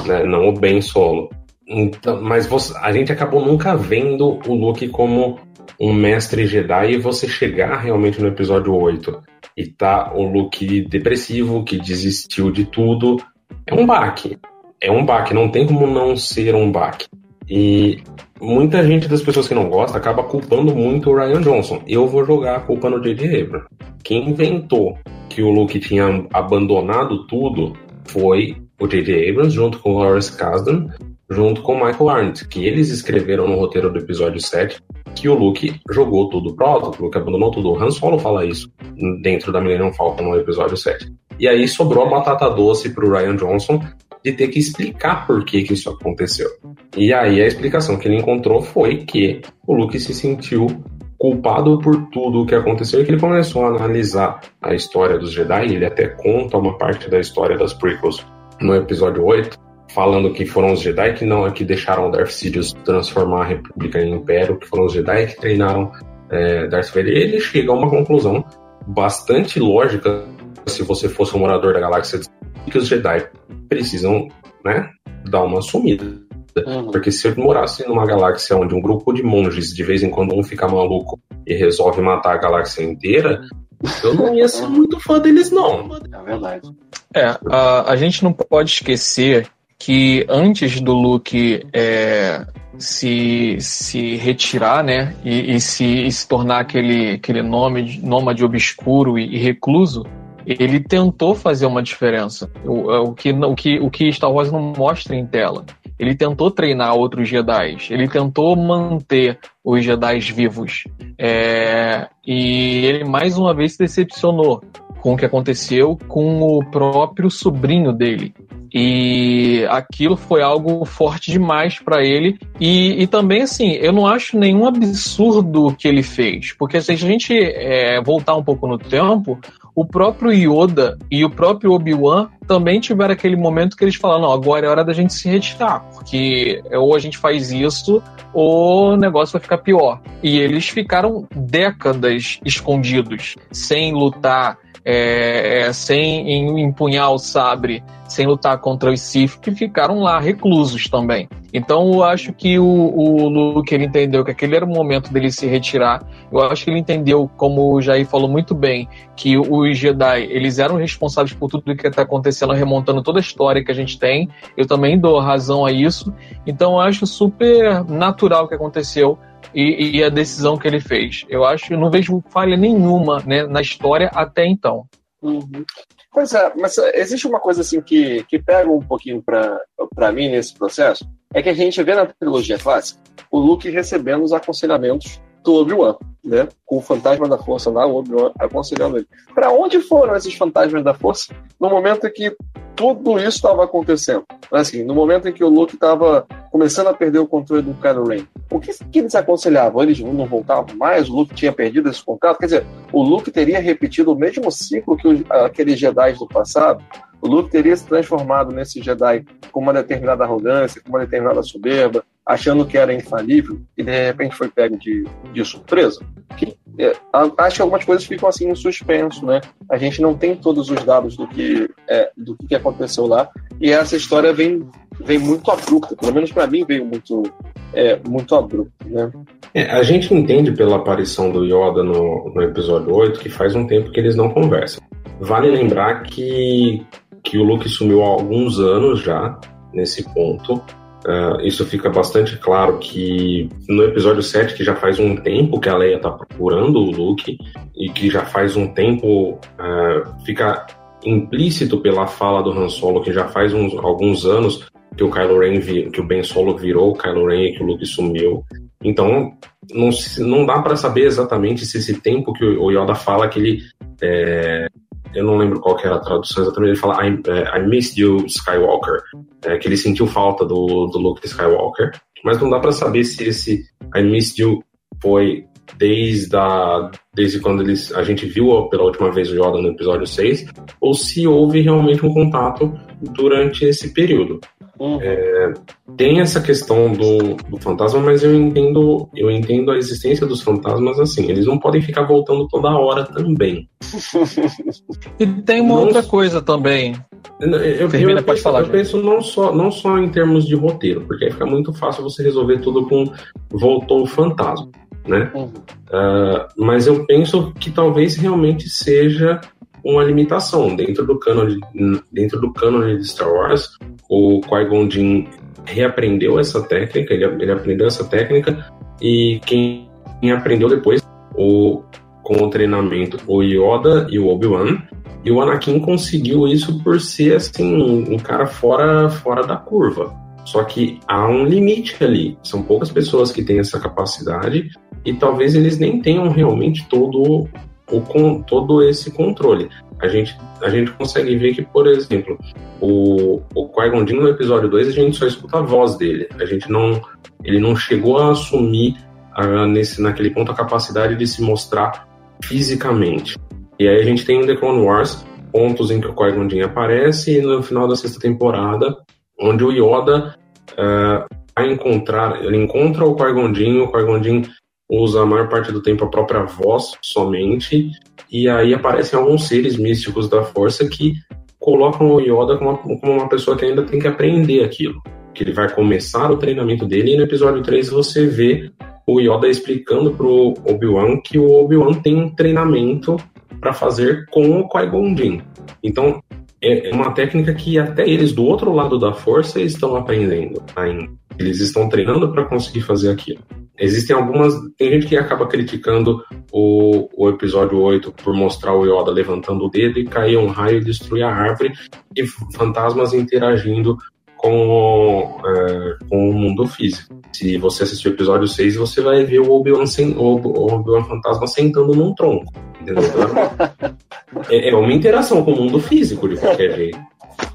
né, não o Ben Solo. Então, mas você, a gente acabou nunca vendo o Luke como um mestre Jedi e você chegar realmente no episódio 8 e tá o Luke depressivo, que desistiu de tudo, é um baque. É um baque, não tem como não ser um baque. E muita gente das pessoas que não gosta acaba culpando muito o Ryan Johnson. Eu vou jogar a culpa no J.J. Abrams. Quem inventou que o Luke tinha abandonado tudo foi o J.J. Abrams junto com o Lawrence Kasdan junto com Michael Arndt, que eles escreveram no roteiro do episódio 7 que o Luke jogou tudo pro que o Luke abandonou tudo. O Han Solo fala isso dentro da Millennium Falcon no episódio 7. E aí sobrou a batata doce pro Ryan Johnson de ter que explicar por que, que isso aconteceu. E aí a explicação que ele encontrou foi que o Luke se sentiu culpado por tudo o que aconteceu e que ele começou a analisar a história dos Jedi. Ele até conta uma parte da história das prequels no episódio 8, falando que foram os Jedi que não que deixaram Darth Sidious transformar a República em Império, que foram os Jedi que treinaram é, Darth Vader. Ele chega a uma conclusão bastante lógica se você fosse um morador da galáxia que os Jedi precisam, né, dar uma sumida. Uhum. Porque se eu morasse numa galáxia onde um grupo de monges, de vez em quando um fica maluco e resolve matar a galáxia inteira, eu não ia ser muito fã deles, não. É verdade. É, a, a gente não pode esquecer que antes do Luke é, se, se retirar, né, e, e se, e se tornar aquele, aquele nome de, nômade obscuro e, e recluso, ele tentou fazer uma diferença. O, o, que, o, que, o que Star Wars não mostra em tela. Ele tentou treinar outros Jedi, ele tentou manter os Jedi vivos. É, e ele mais uma vez se decepcionou com o que aconteceu com o próprio sobrinho dele. E aquilo foi algo forte demais para ele. E, e também, assim, eu não acho nenhum absurdo que ele fez. Porque se a gente é, voltar um pouco no tempo, o próprio Yoda e o próprio Obi-Wan também tiveram aquele momento que eles falaram: não, agora é hora da gente se retirar, porque ou a gente faz isso ou o negócio vai ficar pior. E eles ficaram décadas escondidos, sem lutar, é, sem empunhar o sabre, sem lutar contra os Sith, que ficaram lá reclusos também. Então eu acho que o, o Luke ele entendeu que aquele era o momento dele se retirar. Eu acho que ele entendeu, como o Jair falou muito bem, que os Jedi eles eram responsáveis por tudo que está acontecendo, remontando toda a história que a gente tem. Eu também dou razão a isso. Então eu acho super natural o que aconteceu e, e, a decisão que ele fez. Eu acho que não vejo falha nenhuma né, na história até então. Uhum. Pois é, mas existe uma coisa assim que, que pega um pouquinho para mim nesse processo, é que a gente vê na trilogia clássica o Luke recebendo os aconselhamentos do Obi-Wan, né? Com o fantasma da força lá, o Obi-Wan aconselhando ele. Para onde foram esses fantasmas da força no momento em que tudo isso estava acontecendo? Assim, no momento em que o Luke estava começando a perder o controle do Kylo Ren. O que, que eles aconselhavam? Eles não voltavam mais? O Luke tinha perdido esse contato? Quer dizer, o Luke teria repetido o mesmo ciclo que os, aqueles Jedi do passado? O Luke teria se transformado nesse Jedi com uma determinada arrogância, com uma determinada soberba, achando que era infalível e de repente foi pego de, de surpresa? Que, é, acho que algumas coisas ficam assim em suspenso, né? A gente não tem todos os dados do que, é, do que aconteceu lá e essa história vem, vem muito abrupta, pelo menos para mim veio muito, é, muito abrupta, né? É, a gente entende pela aparição do Yoda no, no episódio 8 que faz um tempo que eles não conversam. Vale lembrar que, que o Luke sumiu há alguns anos já, nesse ponto. Uh, isso fica bastante claro que no episódio 7, que já faz um tempo que a Leia está procurando o Luke, e que já faz um tempo uh, fica implícito pela fala do Han Solo, que já faz uns, alguns anos que o Kylo Ren que o Ben Solo virou o Kylo Ren e que o Luke sumiu. Então, não, não dá para saber exatamente se esse tempo que o Yoda fala que ele é, eu não lembro qual era a tradução exatamente, ele fala I, uh, I missed you, Skywalker, é, que ele sentiu falta do, do Luke Skywalker, mas não dá para saber se esse I missed you foi desde, a, desde quando eles, a gente viu pela última vez o Yoda no episódio 6, ou se houve realmente um contato durante esse período. Uhum. É, tem essa questão do, do, fantasma, mas eu entendo, eu entendo a existência dos fantasmas assim. Eles não podem ficar voltando toda hora também. e tem uma não, outra coisa também. Eu, eu, Termina, eu, penso, falar, eu penso, não só, não só em termos de roteiro, porque aí fica muito fácil você resolver tudo com voltou o fantasma. Né? Uhum. Uh, mas eu penso que talvez realmente seja uma limitação. Dentro do canon dentro do canon de Star Wars o Qui-Gon Jinn reaprendeu essa técnica ele, ele aprendeu essa técnica e quem aprendeu depois o com o treinamento o Yoda e o Obi-Wan e o Anakin conseguiu isso por ser assim um, um cara fora fora da curva. Só que há um limite ali. São poucas pessoas que têm essa capacidade e talvez eles nem tenham realmente todo o, com todo esse controle. A gente, a gente consegue ver que, por exemplo, o, o Qui-Gon no episódio 2, a gente só escuta a voz dele. A gente não, ele não chegou a assumir a, nesse, naquele ponto a capacidade de se mostrar fisicamente. E aí a gente tem em The Clone Wars pontos em que o Qui-Gon aparece e no final da sexta temporada, onde o Yoda uh, vai encontrar, ele encontra o Qui-Gon o Qui-Gon usa a maior parte do tempo a própria voz somente, e aí aparecem alguns seres místicos da força que colocam o Yoda como uma, pessoa que ainda tem que aprender aquilo. Que ele vai começar o treinamento dele, e no episódio 3 você vê o Yoda explicando pro Obi-Wan que o Obi-Wan tem um treinamento para fazer com o Qui-Gon Jinn. Então, é uma técnica que até eles do outro lado da força estão aprendendo. Eles estão treinando para conseguir fazer aquilo. Existem algumas. Tem gente que acaba criticando o, o episódio 8 por mostrar o Yoda levantando o dedo e cair um raio e destruir a árvore e fantasmas interagindo com, é, com o mundo físico. Se você assistir o episódio 6, você vai ver o Obi-Wan Obi fantasma sentando num tronco. Entendeu? é, é, uma interação com o mundo físico, de qualquer jeito.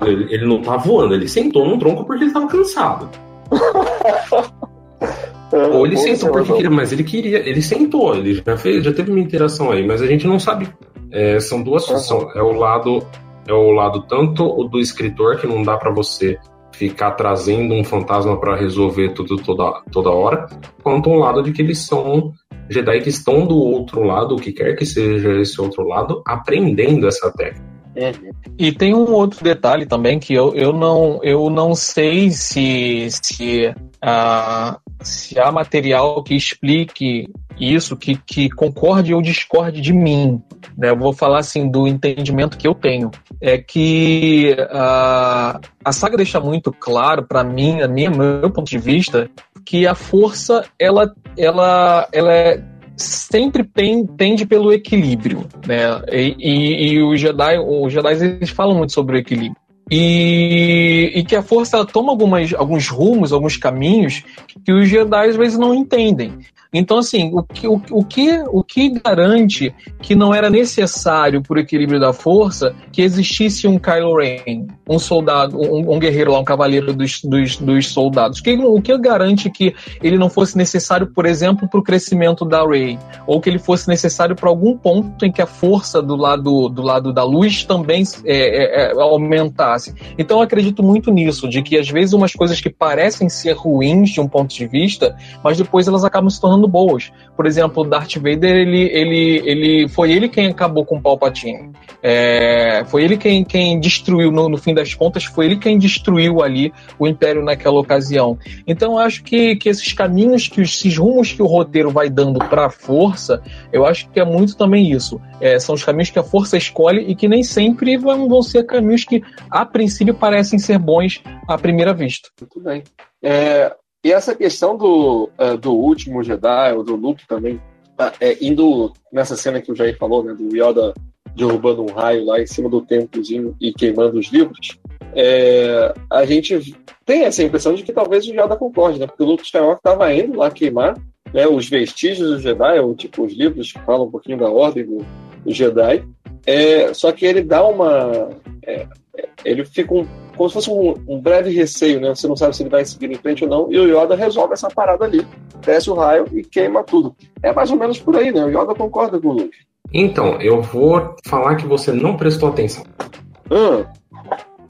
Ele, ele não tá voando, ele sentou num tronco porque ele tava cansado. Ou ele sentou porque queria, mas ele queria, ele sentou, ele já fez, já teve uma interação aí, mas a gente não sabe. É, são duas, uhum. são, é o lado, é o lado tanto do escritor que não dá para você ficar trazendo um fantasma para resolver tudo toda, toda hora, quanto um lado de que eles são Jedi que estão do outro lado, o que quer que seja esse outro lado, aprendendo essa técnica. E tem um outro detalhe também que eu, eu, não, eu não sei se, se, uh, se há material que explique isso, que, que concorde ou discorde de mim. Né? Eu vou falar assim do entendimento que eu tenho. É que uh, a saga deixa muito claro para mim, a minha, meu ponto de vista, que a força ela, ela, ela é sempre tem, tende pelo equilíbrio, né? E, e, e os Jedi, os Jedi eles falam muito sobre o equilíbrio. E, e que a força toma algumas, alguns rumos, alguns caminhos que os Jedi às vezes não entendem. Então, assim, o que, o, o, que, o que garante que não era necessário, por equilíbrio da força, que existisse um Kylo Ren, um soldado, um, um guerreiro lá, um cavaleiro dos, dos, dos soldados? Que, o que garante que ele não fosse necessário, por exemplo, para o crescimento da Rey? Ou que ele fosse necessário para algum ponto em que a força do lado, do lado da luz também é, é, é, aumentasse? Então, eu acredito muito nisso, de que às vezes umas coisas que parecem ser ruins de um ponto de vista, mas depois elas acabam se tornando tornando boas. Por exemplo, Darth Vader, ele, ele, ele foi ele quem acabou com o Palpatine. É, foi ele quem, quem destruiu, no, no, fim das contas, foi ele quem destruiu ali o Império naquela ocasião. Então, eu acho que, que esses caminhos, que esses rumos que o roteiro vai dando para a força, eu acho que é muito também isso. É, são os caminhos que a força escolhe e que nem sempre vão, vão ser caminhos que, a princípio, parecem ser bons à primeira vista. Muito bem. É, e essa questão do, uh, do último Jedi, ou do Luke também, uh, é, indo nessa cena que o Jair falou, né, do Yoda derrubando um raio lá em cima do templozinho e queimando os livros, é, a gente tem essa impressão de que talvez o Yoda concorde, né? Porque o Luke Skywalker estava indo lá queimar né, os vestígios do Jedi, ou tipo os livros que falam um pouquinho da ordem do, do Jedi. É, só que ele dá uma. É ele fica um como se fosse um, um, breve receio, né? Você não sabe se ele vai seguir em frente ou não. E o Yoda resolve essa parada ali. Desce o raio e queima tudo. É mais ou menos por aí, né? O Yoda concorda com o Luke. Então, eu vou falar que você não prestou atenção. Ah,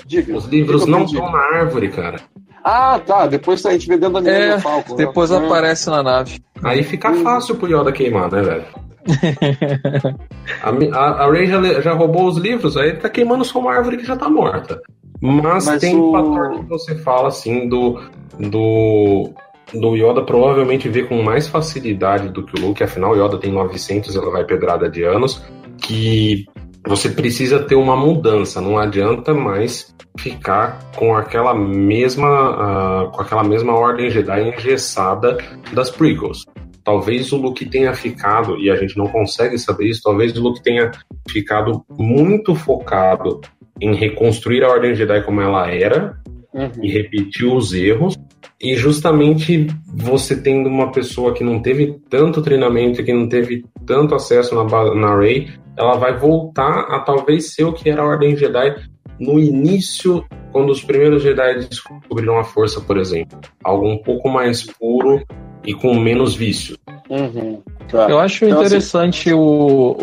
diga. Os livros não estão na árvore, cara. Ah, tá. Depois a gente vê dentro da é, Falcon. Né? Depois né? aparece na nave. Aí fica fácil pro Yoda queimar, né, velho? a, a, a Ray já, já, roubou os livros, aí tá queimando só uma árvore que já tá morta. Mas, Mas tem o fator que você fala assim do, do, do Yoda provavelmente ver com mais facilidade do que o Luke, afinal o Yoda tem 900, ela vai pedrada de anos, que você precisa ter uma mudança, não adianta mais ficar com aquela mesma uh, com aquela mesma ordem Jedi engessada das prequels. Talvez o Luke tenha ficado, e a gente não consegue saber isso, talvez o Luke tenha ficado muito focado em reconstruir a Ordem Jedi como ela era uhum. e repetir os erros. E justamente você tendo uma pessoa que não teve tanto treinamento, que não teve tanto acesso na, na Rey, ela vai voltar a talvez ser o que era a Ordem Jedi no início, quando os primeiros Jedi descobriram a força, por exemplo. Algo um pouco mais puro e com menos vício. Uhum, tá. Eu acho então, assim, interessante assim... o,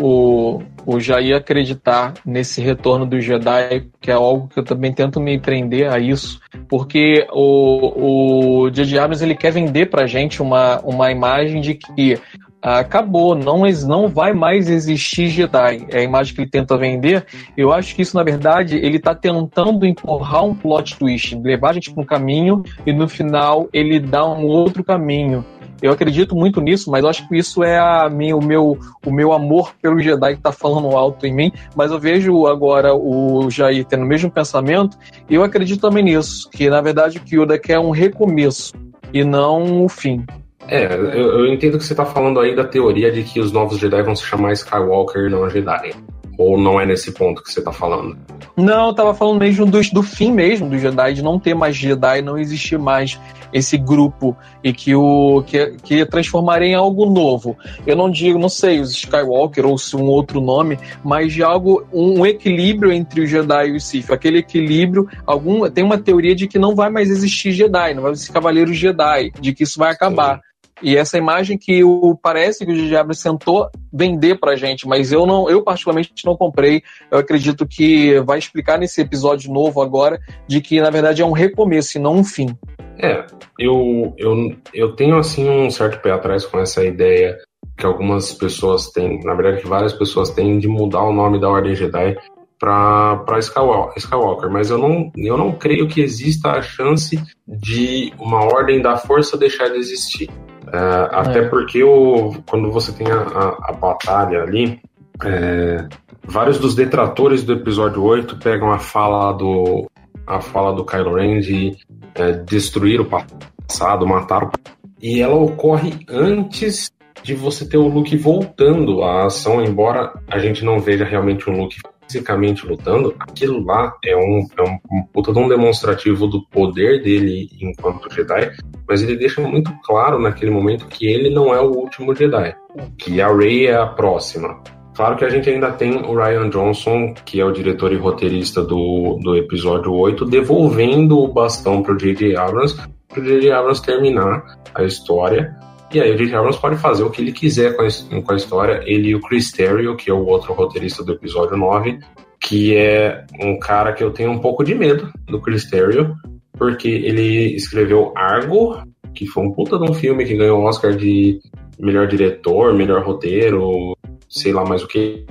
o, o Jair acreditar nesse retorno do Jedi, que é algo que eu também tento me prender a isso, porque o, o J.J. Abrams ele quer vender pra gente uma, uma imagem de que acabou, não, não vai mais existir Jedi. É a imagem que ele tenta vender. Eu acho que isso, na verdade, ele está tentando empurrar um plot twist, levar a gente para um caminho e no final ele dá um outro caminho. Eu acredito muito nisso, mas acho que isso é a minha, o, meu, o meu amor pelo Jedi que está falando alto em mim. Mas eu vejo agora o Jair tendo o mesmo pensamento, e eu acredito também nisso, que na verdade o Kyoda quer um recomeço e não o fim. É, eu, eu entendo que você está falando aí da teoria de que os novos Jedi vão se chamar Skywalker e não Jedi. Ou não é nesse ponto que você está falando? Não, eu tava falando mesmo do, do fim mesmo do Jedi, de não ter mais Jedi, não existir mais esse grupo e que o que, que transformaria em algo novo. Eu não digo, não sei, os Skywalker ou se um outro nome, mas de algo um equilíbrio entre o Jedi e o Sith. Aquele equilíbrio, algum tem uma teoria de que não vai mais existir Jedi, não vai existir Cavaleiros Jedi, de que isso vai acabar. Sim. E essa imagem que o, parece que o J.J. Abrams tentou vender pra gente, mas eu não, eu particularmente não comprei. Eu acredito que vai explicar nesse episódio novo agora de que na verdade é um recomeço e não um fim. É, eu, eu, eu tenho assim um certo pé atrás com essa ideia que algumas pessoas têm, na verdade que várias pessoas têm de mudar o nome da Ordem Jedi para Skywalker, mas eu não, eu não creio que exista a chance de uma Ordem da Força deixar de existir. É, até é. porque o, quando você tem a, a, a batalha ali, é, vários dos detratores do episódio 8 pegam a fala do a fala do Kylo Ren de é, destruir o passado, matar o e ela ocorre antes de você ter o Luke voltando à ação, embora a gente não veja realmente um Luke fisicamente lutando, aquilo lá é um, é um, um puta de um demonstrativo do poder dele enquanto Jedi, mas ele deixa muito claro naquele momento que ele não é o último Jedi, que a Rey é a próxima. Claro que a gente ainda tem o Ryan Johnson, que é o diretor e roteirista do, do episódio 8, devolvendo o bastão pro J.J. Abrams, pro J.J. Abrams terminar a história. E aí o J.J. Abrams pode fazer o que ele quiser com a, história. Ele e o Chris Terrio, que é o outro roteirista do episódio 9, que é um cara que eu tenho um pouco de medo do Chris Terrio, porque ele escreveu Argo, que foi um puta de um filme que ganhou o Oscar de melhor diretor, melhor roteiro, sei lá mais o que.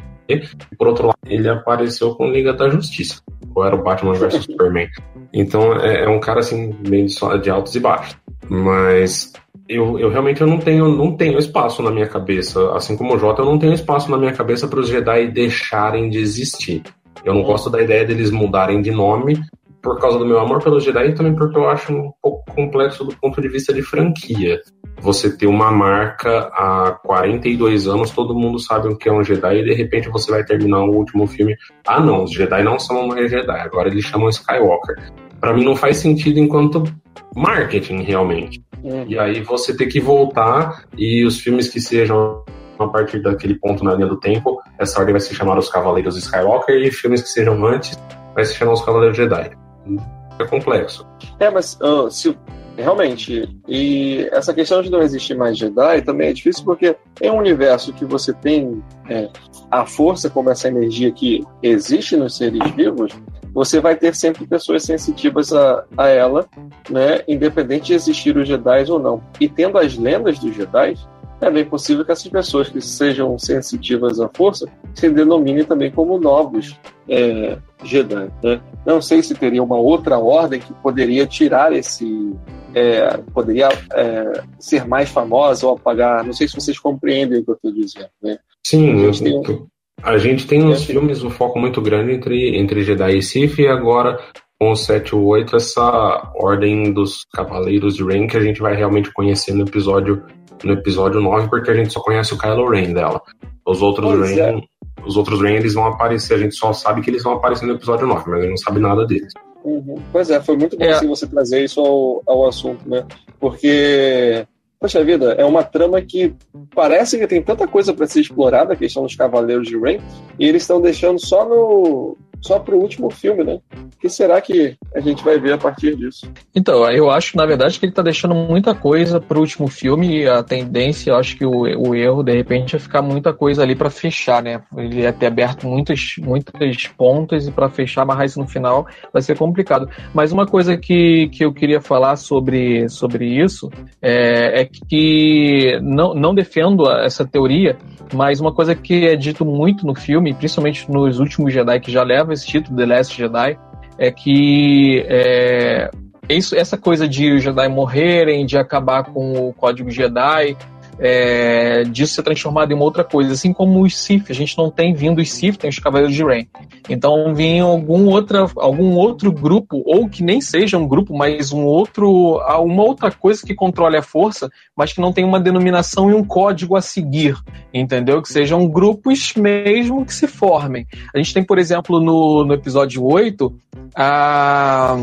Por outro lado, ele apareceu com Liga da Justiça, ou era o Batman vs Superman. Então é, é, um cara assim, meio de altos e baixos. Mas eu, eu realmente eu não tenho, não tenho espaço na minha cabeça, assim como o Jota, eu não tenho espaço na minha cabeça para os Jedi deixarem de existir. Eu não gosto da ideia deles mudarem de nome por causa do meu amor pelos Jedi e também porque eu acho um pouco complexo do ponto de vista de franquia. Você ter uma marca há 42 anos, todo mundo sabe o que é um Jedi e de repente você vai terminar o último filme. Ah, não, os Jedi não são mais Jedi, agora eles chamam Skywalker. Para mim não faz sentido enquanto marketing realmente. É. E aí você ter que voltar e os filmes que sejam a partir daquele ponto na linha do tempo, essa ordem vai se chamar Os Cavaleiros Skywalker e filmes que sejam antes vai se chamar Os Cavaleiros Jedi é complexo. É, mas uh, se realmente e essa questão de não existir mais Jedi também é difícil porque em um universo que você tem é, a força como essa energia que existe nos seres vivos, você vai ter sempre pessoas sensitivas a, a ela, né, independente de existir os Jedi ou não. E tendo as lendas dos Jedi, é bem possível que essas pessoas que sejam sensitivas à força se denominem também como novos é, Jedi. Né? Não sei se teria uma outra ordem que poderia tirar esse. É, poderia é, ser mais famosa ou apagar. Não sei se vocês compreendem o que eu estou dizendo. Né? Sim, a gente tem, um, a gente tem nos filmes um foco muito grande entre, entre Jedi e Sith, e agora com o 7 e o 8, essa ordem dos Cavaleiros de Rain que a gente vai realmente conhecer no episódio no episódio 9, porque a gente só conhece o Kylo Ren dela. Os outros pois Ren, é. os outros Ren, eles vão aparecer, a gente só sabe que eles vão aparecer no episódio 9, mas a gente não sabe nada deles. Uhum. Pois é, foi muito bom é. assim, você trazer isso ao, ao assunto, né? Porque Poxa vida, é uma trama que parece que tem tanta coisa para ser explorada, a questão dos Cavaleiros de Rain, e eles estão deixando só no só pro último filme, né? O que será que a gente vai ver a partir disso? Então, eu acho, na verdade, que ele tá deixando muita coisa pro último filme e a tendência, eu acho que o, o erro, de repente, é ficar muita coisa ali para fechar, né? Ele ia ter aberto muitas, muitas pontas e para fechar, amarrar isso no final vai ser complicado. Mas uma coisa que, que eu queria falar sobre, sobre isso é, é que não, não defendo essa teoria, mas uma coisa que é dito muito no filme, principalmente nos últimos Jedi que já leva esse título, The Last Jedi, é que é, isso, essa coisa de os Jedi morrerem, de acabar com o código Jedi, é, disso ser transformado em uma outra coisa, assim como os Sith. A gente não tem vindo os Sith, tem os Cavaleiros de Rain. Então vinha algum, outra, algum outro grupo, ou que nem seja um grupo, mas um outro, uma outra coisa que controle a força, mas que não tem uma denominação e um código a seguir, entendeu? Que sejam grupos mesmo que se formem. A gente tem, por exemplo, no, no episódio 8, a.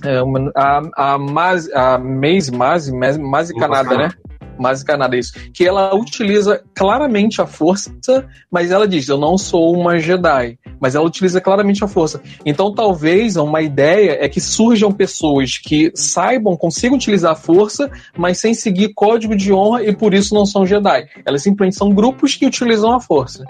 A, a, a, a Maze, Maze, Maze, Maze Canada, né? Mais canadense, que ela utiliza claramente a força, mas ela diz: Eu não sou uma Jedi. Mas ela utiliza claramente a força. Então, talvez uma ideia é que surjam pessoas que saibam, consigam utilizar a força, mas sem seguir código de honra e por isso não são Jedi. Elas simplesmente são grupos que utilizam a força.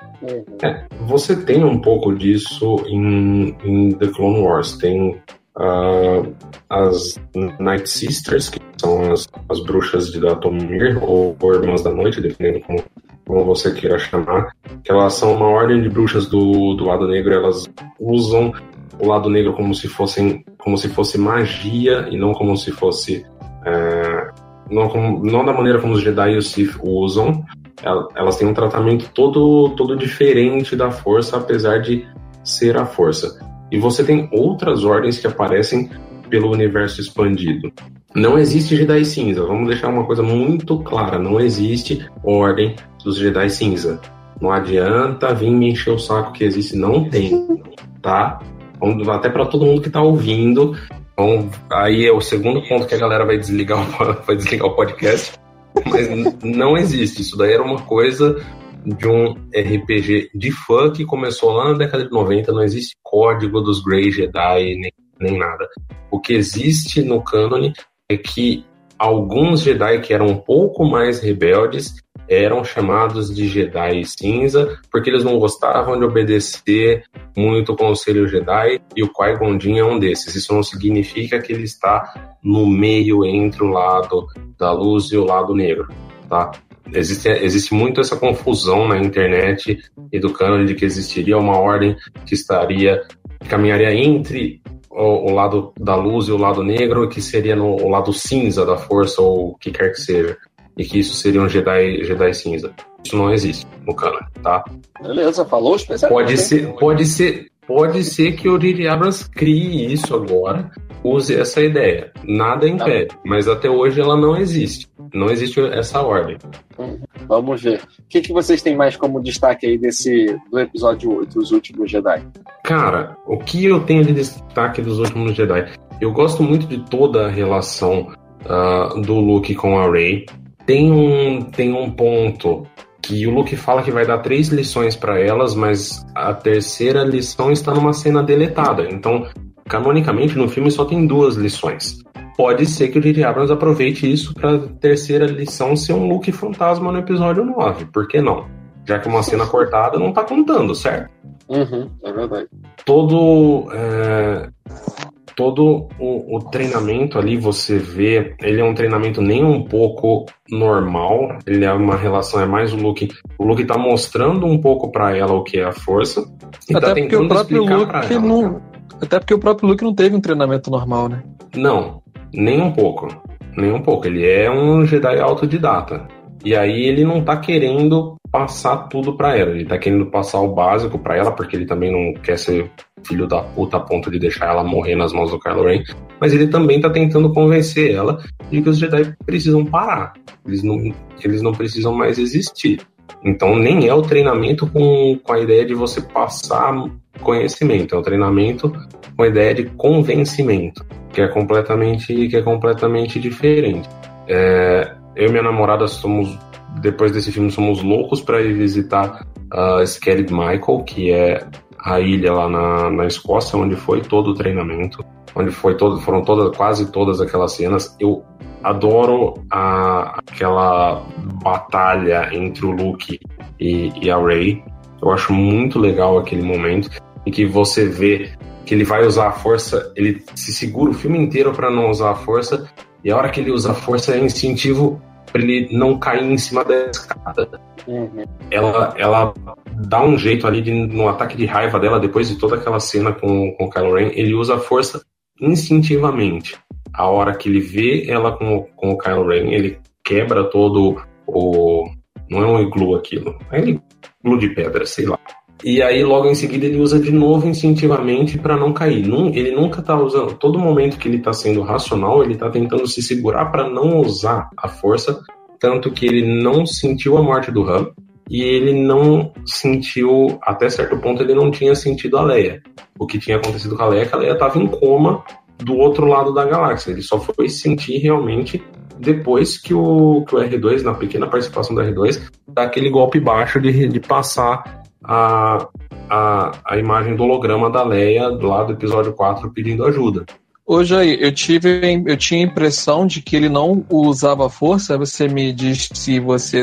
É, você tem um pouco disso em, em The Clone Wars. Tem uh, as Night Sisters, que são as, as bruxas de Datomir, ou, ou Irmãs da Noite, dependendo como, como você queira chamar, que elas são uma ordem de bruxas do, do lado negro, elas usam o lado negro como se fossem como se fosse magia e não como se fosse é, não, como, não da maneira como os Jedi e os Sith usam. Elas têm um tratamento todo todo diferente da força apesar de ser a força. E você tem outras ordens que aparecem pelo universo expandido. Não existe Jedi cinza. Vamos deixar uma coisa muito clara: não existe ordem dos Jedi cinza. Não adianta vir me encher o saco que existe, não tem, tá? Até para todo mundo que tá ouvindo. Então, aí é o segundo ponto que a galera vai desligar, vai desligar o podcast. Mas não existe. Isso daí era uma coisa de um RPG de fã que começou lá na década de 90, não existe código dos Grey Jedi nem, nem nada. O que existe no cânone é que alguns Jedi que eram um pouco mais rebeldes eram chamados de Jedi cinza porque eles não gostavam de obedecer muito o conselho Jedi e o Qui-Gon é um desses. Isso não significa que ele está no meio entre o lado da luz e o lado negro, tá? Existe, existe muito essa confusão na internet e do cânone de que existiria uma ordem que estaria que caminharia entre o, o, lado da luz e o lado negro, que seria no o lado cinza da força ou o que quer que seja, e que isso seria um Jedi, Jedi cinza. Isso não existe no cânone, tá? Beleza, falou especialmente. Pode ser, pode ser, pode ser que o J.J. Abrams crie isso agora, use essa ideia. Nada impede, mas até hoje ela não existe. Não existe essa ordem. Vamos ver. O que, que vocês têm mais como destaque aí desse do episódio 8, Os Últimos Jedi? Cara, o que eu tenho de destaque dos Últimos Jedi? Eu gosto muito de toda a relação uh, do Luke com a Rey. Tem um, tem um ponto que o Luke fala que vai dar três lições para elas, mas a terceira lição está numa cena deletada. Então, canonicamente, no filme só tem duas lições. Pode ser que o J.J. Abrams aproveite isso para a terceira lição ser um Luke fantasma no episódio 9. Por que não? Já que uma cena cortada não tá contando, certo? Uhum, é verdade. Todo. É todo o, o, treinamento ali você vê, ele é um treinamento nem um pouco normal, ele é uma relação, é mais o Luke, o Luke tá mostrando um pouco para ela o que é a força e até tá porque o próprio Luke não, até porque o próprio Luke não teve um treinamento normal, né? Não, nem um pouco, nem um pouco, ele é um Jedi autodidata. E aí ele não tá querendo passar tudo para ela, ele tá querendo passar o básico para ela porque ele também não quer ser filho da puta a ponto de deixar ela morrer nas mãos do Kylo Ren, mas ele também tá tentando convencer ela de que os Jedi precisam parar, eles não, eles não precisam mais existir. Então nem é o treinamento com, com a ideia de você passar conhecimento, é o treinamento com a ideia de convencimento, que é completamente, que é completamente diferente. É, eu e minha namorada somos depois desse filme somos loucos para ir visitar uh, Skellig Michael, que é a ilha lá na, na Escócia, onde foi todo o treinamento, onde foi todo, foram todas, quase todas aquelas cenas. Eu adoro a, aquela batalha entre o Luke e, e a Rey. Eu acho muito legal aquele momento em que você vê que ele vai usar a força, ele se segura o filme inteiro para não usar a força, e a hora que ele usa a força é instintivo para ele não cair em cima da escada. Uhum. Ela, ela dá um jeito ali de, no ataque de raiva dela, depois de toda aquela cena com, com o Kylo Ren, ele usa a força instintivamente. A hora que ele vê ela com, com o Kylo Ren, ele quebra todo o. Não é um iglu aquilo, é um iglu de pedra, sei lá. E aí, logo em seguida, ele usa de novo instintivamente para não cair. ele nunca tá usando. Todo momento que ele tá sendo racional, ele tá tentando se segurar para não usar a força. Tanto que ele não sentiu a morte do Han. E ele não sentiu, até certo ponto, ele não tinha sentido a Leia. O que tinha acontecido com a Leia é que a Leia estava em coma do outro lado da galáxia. Ele só foi sentir realmente depois que o, que o R2, na pequena participação do R2, dá aquele golpe baixo de, de passar a, a, a imagem do holograma da Leia lá do episódio 4 pedindo ajuda. Hoje aí, eu tive, eu tinha a impressão de que ele não usava força. Você me diz se você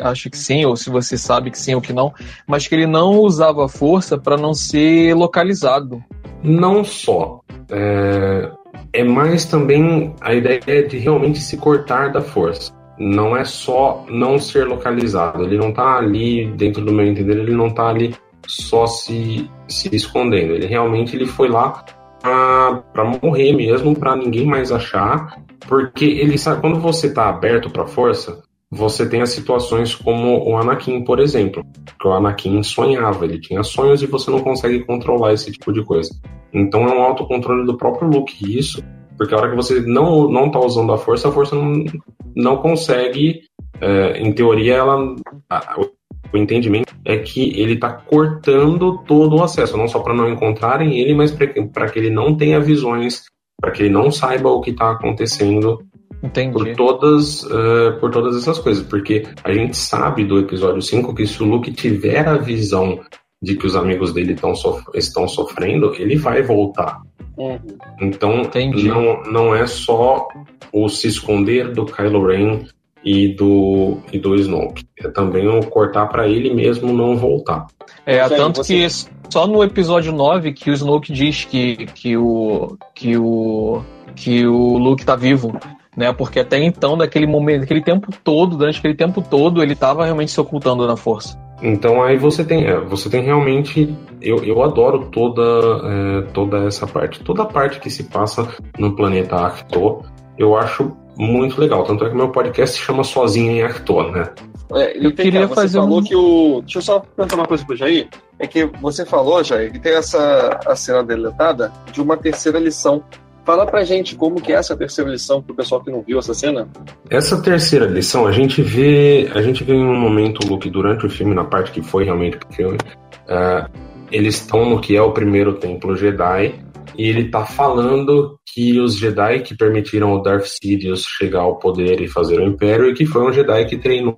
acha que sim ou se você sabe que sim ou que não, mas que ele não usava força para não ser localizado. Não só. É, é mais também a ideia de realmente se cortar da força não é só não ser localizado. Ele não está ali, dentro do meu entender, ele não está ali só se, se escondendo. Ele realmente ele foi lá para morrer mesmo, para ninguém mais achar, porque ele sabe quando você está aberto para força, você tem as situações como o Anakin, por exemplo, que o Anakin sonhava, ele tinha sonhos e você não consegue controlar esse tipo de coisa. Então é um autocontrole do próprio Luke isso porque a hora que você não, não tá usando a força, a força não, não consegue. É, em teoria, ela. A, o entendimento é que ele está cortando todo o acesso, não só para não encontrarem ele, mas para que ele não tenha visões, para que ele não saiba o que está acontecendo Entendi. por todas uh, por todas essas coisas, porque a gente sabe do episódio 5 que se o Luke tiver a visão de que os amigos dele sof estão sofrendo, ele vai voltar. Uhum. Então, não, não é só o se esconder do Kylo Ren e do, e do Snoke. É também o cortar para ele mesmo não voltar. É, tanto você... que só no episódio 9 que o Snoke diz que, que, o, que, o, que o Luke tá vivo. Né, porque até então, naquele momento, aquele tempo todo, durante aquele tempo todo, ele estava realmente se ocultando na força. Então aí você tem, é, você tem realmente, eu, eu adoro toda, é, toda essa parte, toda a parte que se passa no planeta Acto, eu acho muito legal. Tanto é que meu podcast se chama Sozinho em Acto, né? É, eu, queria você fazer falou um... que o. Deixa eu só perguntar uma coisa pro Jair. É que você falou, Jair, que tem essa a cena deletada de uma terceira lição Fala pra gente como que é essa terceira lição pro pessoal que não viu essa cena. Essa terceira lição, a gente vê, a gente vê em um momento, Luke, durante o filme, na parte que foi realmente pro filme, uh, eles estão no que é o primeiro templo Jedi, e ele tá falando que os Jedi que permitiram o Darth Sidious chegar ao poder e fazer o Império, e que foi um Jedi que treinou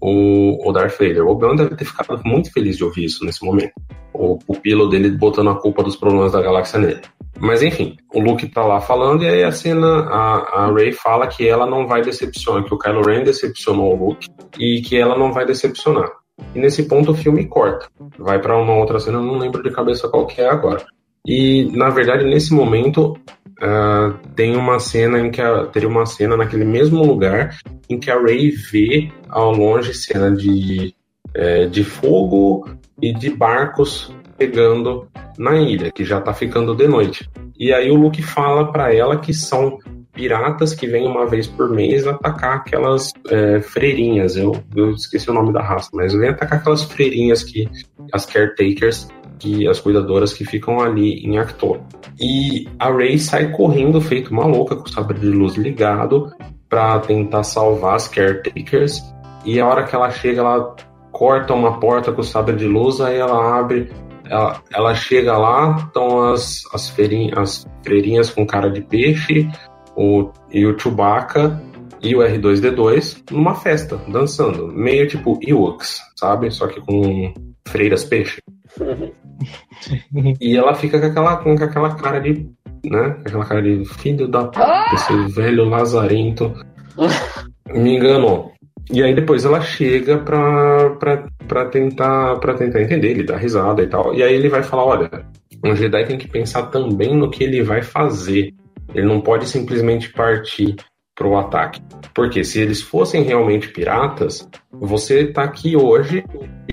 o, o Darth Vader. O Obi-Wan deve ter ficado muito feliz de ouvir isso nesse momento. O pupilo dele botando a culpa dos problemas da galáxia nele. Mas enfim, o Luke tá lá falando e aí a cena, a, a Rey fala que ela não vai decepcionar, que o Kylo Ren decepcionou o Luke e que ela não vai decepcionar. E nesse ponto o filme corta. Vai para uma outra cena, eu não lembro de cabeça qual que é agora. E na verdade nesse momento uh, tem uma cena em que a, teria uma cena naquele mesmo lugar em que a Rey vê ao longe cena de, é, de fogo e de barcos pegando na ilha, que já tá ficando de noite. E aí o Luke fala para ela que são piratas que vêm uma vez por mês atacar aquelas é, freirinhas. Eu, eu esqueci o nome da raça, mas vem atacar aquelas freirinhas que as caretakers, que as cuidadoras que ficam ali em Actor. E a Rey sai correndo feito uma louca com o sabre de luz ligado para tentar salvar as caretakers. E a hora que ela chega, ela corta uma porta com o sabre de luz, aí ela abre ela, ela chega lá, estão as, as, feirinhas, as freirinhas com cara de peixe, o, e o Chewbacca e o R2D2 numa festa, dançando. Meio tipo Ewoks, sabe? Só que com freiras peixe. e ela fica com aquela, com aquela cara de. Né? Aquela cara de filho da puta, esse velho lazarento. Me enganou. E aí depois ela chega pra, pra, pra, tentar, pra tentar entender, ele dá risada e tal. E aí ele vai falar, olha, um Jedi tem que pensar também no que ele vai fazer. Ele não pode simplesmente partir pro ataque. Porque se eles fossem realmente piratas, você tá aqui hoje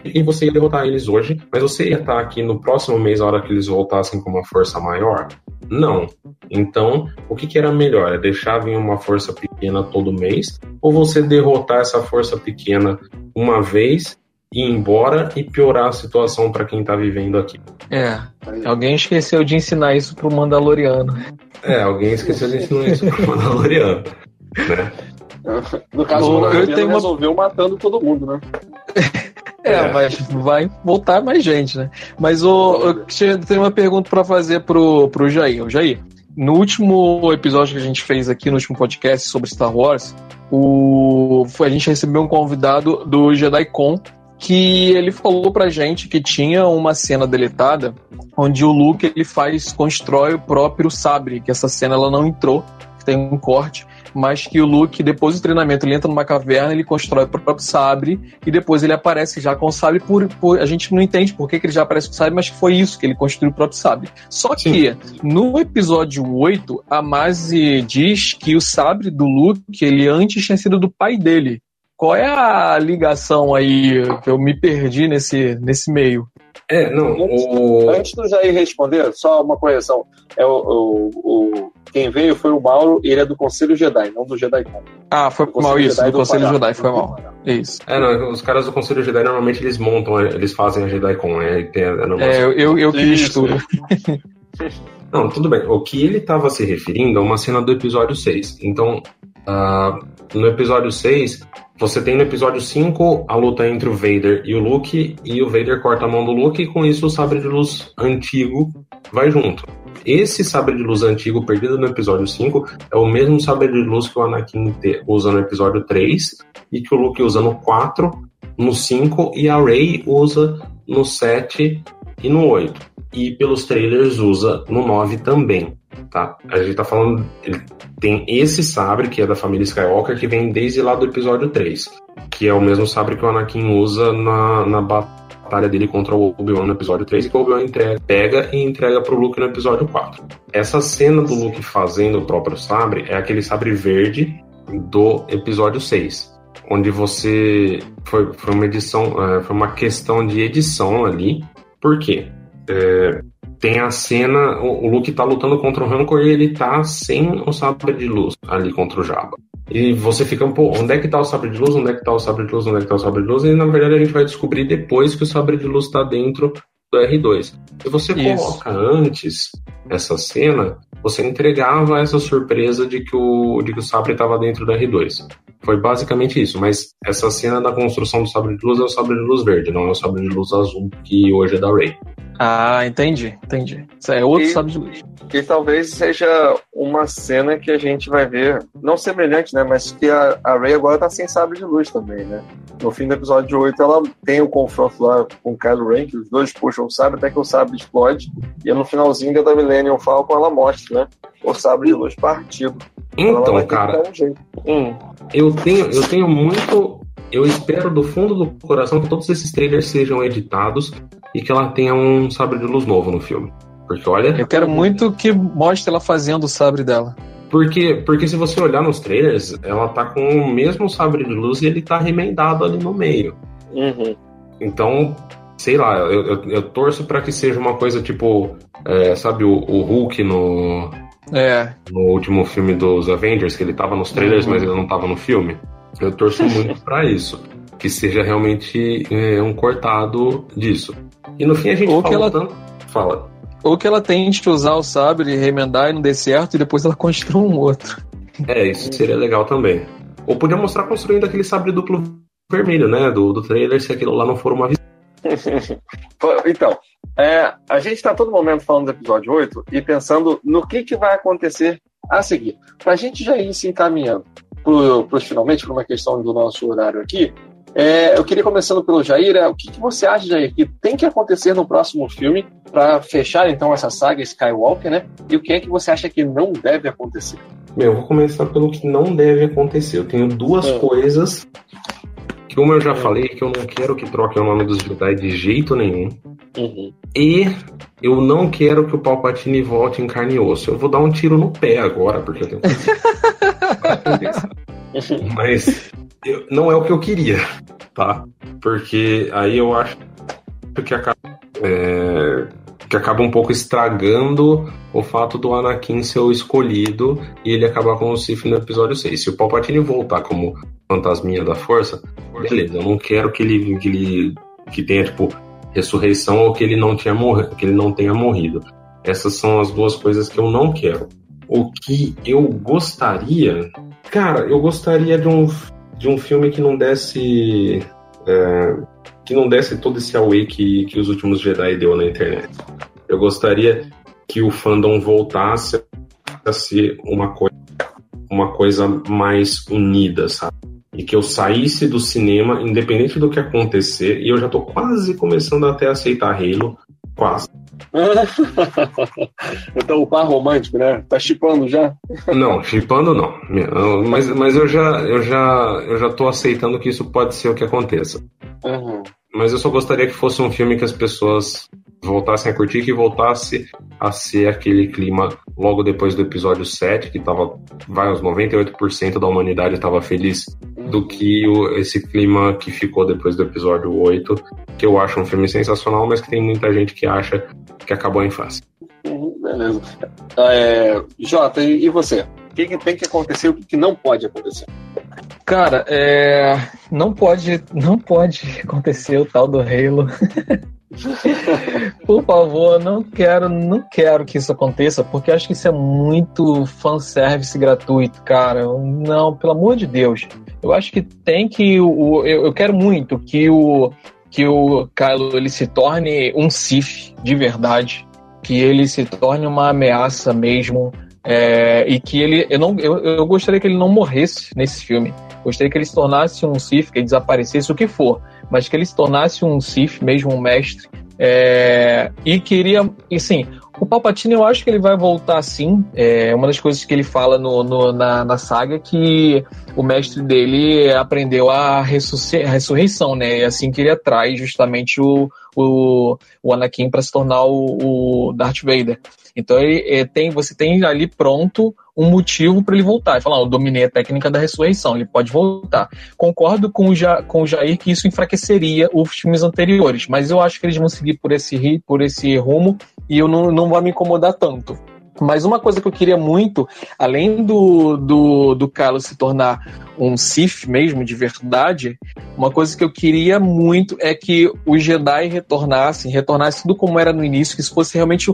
e você ia derrotar eles hoje, mas você ia estar tá aqui no próximo mês, a hora que eles voltassem com uma força maior? Não. Então, o que, que era melhor? É deixar vir uma força pequena todo mês? Ou você derrotar essa força pequena uma vez ir embora e piorar a situação para quem tá vivendo aqui. É. Alguém esqueceu de ensinar isso pro Mandaloriano. É, alguém esqueceu de ensinar isso pro Mandaloriano. Né? No caso, o Mandaloriano uma... resolveu matando todo mundo, né? É, é, mas vai voltar mais gente, né? Mas o, eu tenho uma pergunta para fazer pro, pro Jair. O Jair, no último episódio que a gente fez aqui, no último podcast sobre Star Wars, o, a gente recebeu um convidado do JediCon que ele falou pra gente que tinha uma cena deletada onde o Luke ele faz constrói o próprio sabre, que essa cena ela não entrou, tem um corte mas que o Luke, depois do treinamento, ele entra numa caverna, ele constrói o próprio sabre e depois ele aparece já com o sabre por, por a gente não entende por que, que ele já aparece com o sabre, mas que foi isso, que ele construiu o próprio sabre. Só Sim. que no episódio 8, a Mase diz que o sabre do Luke, ele antes tinha sido do pai dele. Qual é a ligação aí que eu me perdi nesse, nesse meio? É, não. Antes, o... antes do Jair responder, só uma correção. É o, o, o, quem veio foi o Mauro e ele é do Conselho Jedi, não do Jedi Con. Ah, foi mal isso, Jedi do, Conselho Jedi, foi mal. Isso. É, não, os caras do Conselho Jedi normalmente eles montam, eles fazem a Jedi Con. É, é, é eu, eu, eu que misturo. Não, tudo bem. O que ele estava se referindo é uma cena do episódio 6. Então, uh, no episódio 6, você tem no episódio 5 a luta entre o Vader e o Luke, e o Vader corta a mão do Luke, e com isso o sabre de luz antigo vai junto. Esse sabre de luz antigo perdido no episódio 5 é o mesmo sabre de luz que o Anakin usa no episódio 3 e que o Luke usa no 4, no 5 e a Rey usa no 7 e no 8. E pelos trailers usa no 9 também tá? A gente tá falando. Ele tem esse sabre, que é da família Skywalker, que vem desde lá do episódio 3. Que é o mesmo sabre que o Anakin usa na, na batalha dele contra o Obi-Wan no episódio 3, e que o Obi-Wan pega e entrega pro Luke no episódio 4. Essa cena do Luke fazendo o próprio sabre é aquele sabre verde do episódio 6. Onde você. Foi, foi uma edição. É, foi uma questão de edição ali. Por quê? É, tem a cena, o, Luke tá lutando contra o Rancor e ele tá sem o sabre de luz ali contra o Jabba. E você fica, pô, onde é que tá o sabre de luz? Onde é que tá o sabre de luz? Onde é que tá o sabre de luz? E na verdade a gente vai descobrir depois que o sabre de luz tá dentro do R2. Se você Isso. coloca antes essa cena, você entregava essa surpresa de que o, de que o sabre estava dentro do R2. Foi basicamente isso, mas essa cena da construção do sabre de luz é o sabre de luz verde, não é o sabre de luz azul que hoje é da Rey. Ah, entendi, entendi. Isso é outro e, sabre de luz. E talvez seja uma cena que a gente vai ver, não semelhante, né? Mas que a, a Rey agora tá sem sabre de luz também, né? No fim do episódio 8, ela tem o confronto lá com o Kylo Ren, que os dois puxam o sabre até que o sabre explode. E no finalzinho da Millennium Falcon ela mostra, né? O sabre de luz partido. Então, cara, um hum, eu tenho, eu tenho muito. Eu espero do fundo do coração que todos esses trailers sejam editados e que ela tenha um sabre de luz novo no filme. Porque olha. Eu quero muito que mostre ela fazendo o sabre dela. Porque, porque se você olhar nos trailers, ela tá com o mesmo sabre de luz e ele tá remendado ali no meio. Uhum. Então, sei lá, eu, eu, eu torço para que seja uma coisa tipo, é, sabe, o, o Hulk no, é. No último filme dos Avengers, que ele tava nos trailers, uhum. mas ele não tava no filme. Eu torço muito para isso. Que seja realmente é, um cortado disso. E no fim a gente Ou fala que ela... tanto. Fala. Ou que ela tente usar o sabre, remendar e não dê certo, e depois ela construa um outro. É, isso seria legal também. Ou podia mostrar construindo aquele sabre duplo vermelho, né? Do, do trailer, se aquilo lá não for uma visão. Então, é, a gente está todo momento falando do episódio 8 e pensando no que, que vai acontecer a seguir. Para a gente já ir se encaminhando para finalmente, por uma questão do nosso horário aqui, É, eu queria começando pelo Jair. É, o que, que, você acha, Jair, que tem que acontecer no próximo filme para fechar então essa saga Skywalker, né? E o que é que você acha que não deve acontecer? Meu, eu vou começar pelo que não deve acontecer. Eu tenho duas é. coisas uma eu já falei que eu não quero que troque o nome dos Jedi de jeito nenhum. Uhum. E eu não quero que o Palpatine volte em carne e osso. Eu vou dar um tiro no pé agora, porque eu tenho. Mas eu, não é o que eu queria, tá? Porque aí eu acho que acaba, é, que acaba um pouco estragando o fato do Anakin ser o escolhido e ele acabar com o Sith no episódio 6. Se o Palpatine voltar como fantasminha da força, beleza, eu não quero que ele, que ele que tenha, tipo, ressurreição ou que ele não tinha morrido, que ele não tenha morrido. Essas são as duas coisas que eu não quero. O que eu gostaria, cara, eu gostaria de um de um filme que não desse é, que não desse todo esse away que, que os últimos Jedi deu na internet. Eu gostaria que o fandom voltasse a ser uma coisa uma coisa mais unida, sabe? E que eu saísse do cinema, independente do que acontecer, e eu já tô quase começando até a aceitar Halo, quase. então o par romântico, né? Tá chipando já? Não, chipando não. Mas, mas eu já eu já eu já tô aceitando que isso pode ser o que aconteça. Uhum. Mas eu só gostaria que fosse um filme que as pessoas voltassem a curtir, que voltasse a ser aquele clima logo depois do episódio 7, que tava, vai, uns 98% da humanidade estava feliz, do que o, esse clima que ficou depois do episódio 8, que eu acho um filme sensacional, mas que tem muita gente que acha que acabou em face. Uhum, beleza. É, Jota, e você? O que, que tem que acontecer e o que, que não pode acontecer? Cara, é... não pode, não pode acontecer o tal do Halo. Por favor, não quero, não quero que isso aconteça, porque acho que isso é muito fanservice gratuito, cara. Não, pelo amor de Deus. Eu acho que tem que o, eu, eu quero muito que o que o Kylo ele se torne um Sith de verdade, que ele se torne uma ameaça mesmo, é, e que ele eu não eu, eu gostaria que ele não morresse nesse filme. Gostaria que ele se tornasse um Sith, que ele desaparecesse o que for, mas que ele se tornasse um Sith, mesmo um mestre. É, e queria, e sim, o Palpatine eu acho que ele vai voltar sim. É uma das coisas que ele fala no, no na, na, saga é que o mestre dele aprendeu a, a ressurreição, né? E assim que ele atrai justamente o, o, o Anakin para se tornar o, o Darth Vader. Então ele, é, tem, você tem ali pronto um motivo para ele voltar. Ele fala, ah, eu dominei a técnica da ressurreição, ele pode voltar. Concordo com o, ja, com o Jair que isso enfraqueceria os filmes anteriores, mas eu acho que eles vão seguir por esse, por esse rumo e eu não, não me incomodar tanto. Mas uma coisa que eu queria muito, além do, do, do Carlos se tornar um Sith mesmo, de verdade, uma coisa que eu queria muito é que os Jedi retornassem, retornassem tudo como era no início, que isso fosse realmente,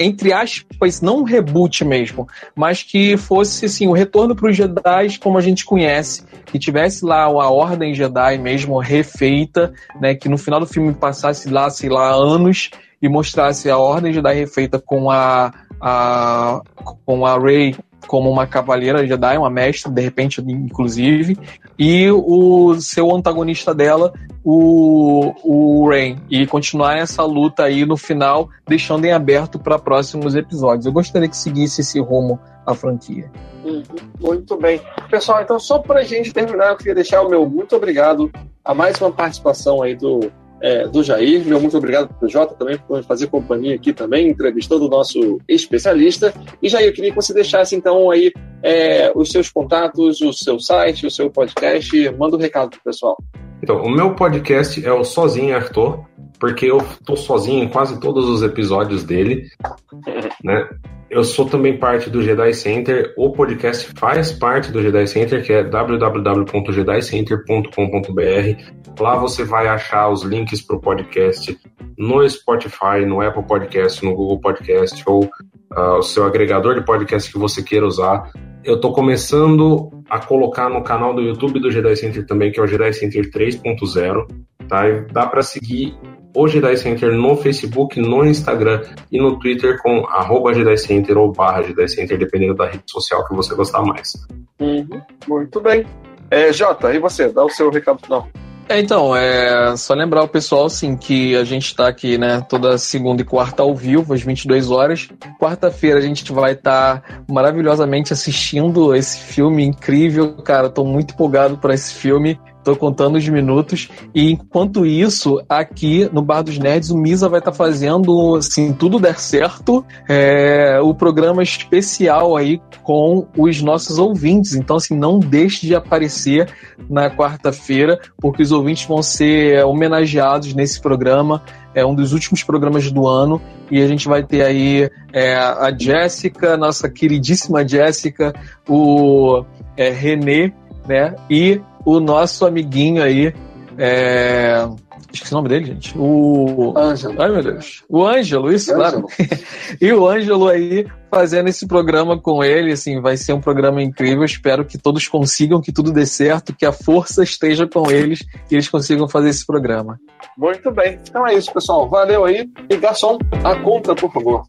entre aspas, não um reboot mesmo, mas que fosse assim, o retorno para os Jedi como a gente conhece, que tivesse lá a Ordem Jedi mesmo refeita, né, que no final do filme passasse lá, sei lá, anos e mostrasse a Ordem Jedi refeita com a a, com a Rey como uma cavaleira Jedi, uma mestre, de repente, inclusive, e o seu antagonista dela, o, o Rain, e continuar essa luta aí no final, deixando em aberto para próximos episódios. Eu gostaria que seguisse esse rumo a franquia. Uhum, muito bem. Pessoal, então só para a gente terminar, eu queria deixar o meu muito obrigado a mais uma participação aí do é, do Jair. Meu muito obrigado para o Jota também por fazer companhia aqui também, entrevistando o nosso especialista. E Jair, eu queria que você deixasse então aí é, os seus contatos, o seu site, o seu podcast. Manda um recado para o pessoal. Então, o meu podcast é o Sozinho Arthur, porque eu tô sozinho em quase todos os episódios dele, né? Eu sou também parte do Jedi Center. O podcast faz parte do Jedi Center, que é www.jedicenter.com.br. Lá você vai achar os links para o podcast no Spotify, no Apple Podcast, no Google Podcast ou uh, o seu agregador de podcast que você queira usar. Eu estou começando a colocar no canal do YouTube do Jedi Center também, que é o Jedi Center 3.0. Tá? E dá para seguir o Jedi Center no Facebook, no Instagram e no Twitter com arroba Jedi Center ou barra Jedi Center, dependendo da rede social que você gostar mais. Uhum, muito bem. É, Jota, e você? Dá o seu recado final. É, então, é só lembrar o pessoal, assim, que a gente tá aqui, né, toda segunda e quarta ao vivo, às 22 horas. Quarta-feira a gente vai estar tá maravilhosamente assistindo esse filme incrível, cara. Tô muito empolgado para esse filme. Tô contando os minutos. E enquanto isso, aqui no Bar dos Nerds, o Misa vai estar tá fazendo, assim, tudo der certo, é, o programa especial aí com os nossos ouvintes. Então, assim, não deixe de aparecer na quarta-feira, porque os ouvintes vão ser homenageados nesse programa. É um dos últimos programas do ano e a gente vai ter aí é, a Jéssica, nossa queridíssima Jéssica, o é, Renê, né? E o nosso amiguinho aí. É... Esqueci o nome dele, gente. O. Ângelo. Ai, meu Deus. O Ângelo, isso, Ângelo. claro. e o Ângelo aí fazendo esse programa com ele, assim, vai ser um programa incrível. Espero que todos consigam, que tudo dê certo, que a força esteja com eles e eles consigam fazer esse programa. Muito bem. Então é isso, pessoal. Valeu aí. E garçom, a conta, por favor.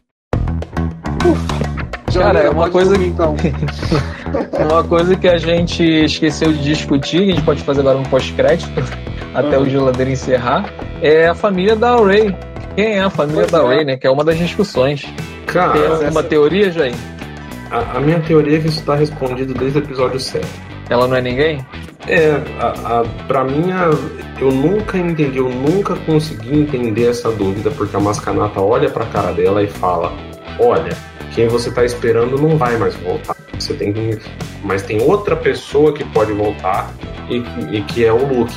Ufa. Cara, é uma coisa dormir, então. Uma coisa que a gente esqueceu de discutir, que a gente pode fazer agora um pós-crédito, até o geladeira encerrar, é a família da Ray. Quem é a família Pois da é. Ray, né? Que é uma das discussões. Tem Cara, alguma teoria, Jair? a, a minha teoria é que isso está respondido desde o episódio 7. Ela não é ninguém? É, a, a, pra mim, eu nunca entendi, eu nunca consegui entender essa dúvida, porque a Mascanata olha pra cara dela e fala: Olha, quem você tá esperando não vai mais voltar. Você tem que. Mas tem outra pessoa que pode voltar e, e que é o Luke.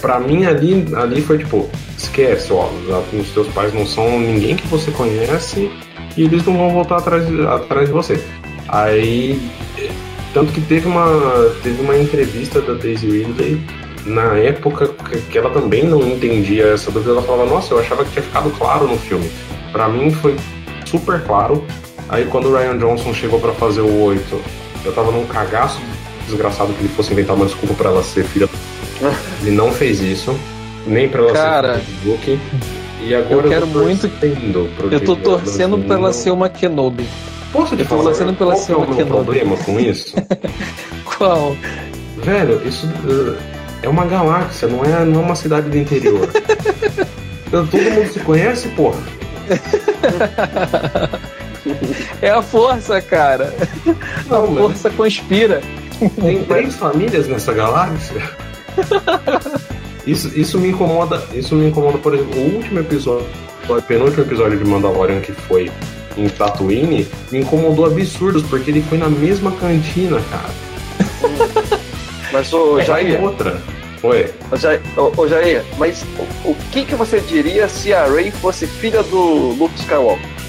Pra mim, ali, ali foi tipo: esquece, ó, os teus pais não são ninguém que você conhece e eles não vão voltar atrás, atrás de você. Aí tanto que teve uma, teve uma entrevista da Daisy Ridley na época que- que ela também não entendia essa dúvida. Ela falava, nossa, eu achava que tinha ficado claro no filme. Pra mim foi super claro. Aí quando o Ryan Johnson chegou pra fazer o 8, eu tava num cagaço desgraçado que ele fosse inventar uma desculpa pra ela ser filha. Ele não fez isso, nem pra ela Cara, ser filha do Luke. E agora eu quero tô muito- torcendo pro Eu tô torcendo pra ela ser uma Kenobi. Posso te eu tô falar torcendo pra ela ser é o uma meu Kenobi. problema com isso? Qual? Velho, isso uh, é uma galáxia, não é, não é uma cidade do interior. Todo mundo se conhece, porra. É a força, cara. Não, A mas força conspira. tem três famílias nessa galáxia. Isso, isso me incomoda. Isso me incomoda, por exemplo, o último episódio, o penúltimo episódio de Mandalorian que foi em Tatooine, me incomodou absurdos, porque ele foi na mesma cantina, cara. Mas, Vai Jair, outra. Oi. ô, Jair, ô, ô, Jair, mas o, o que, que você diria se a Rey fosse filha do Luke Skywalker?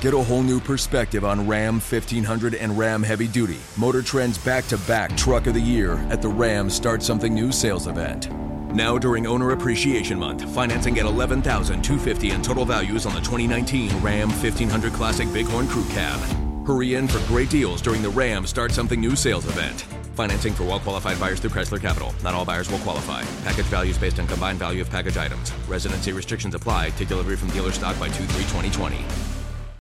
Get a whole new perspective on Ram 1500 and Ram Heavy Duty, Motor Trend's back to back Truck of the Year at the Ram Start Something New sales event. Now during Owner Appreciation Month, financing at $11,250 in total values on the 2019 Ram 1500 Classic Bighorn Crew Cab. Hurry in for great deals during the Ram Start Something New sales event. Financing for well qualified buyers through Chrysler Capital. Not all buyers will qualify. Package values based on combined value of package items. Residency restrictions apply. Take delivery from dealer stock by 2 3 2020.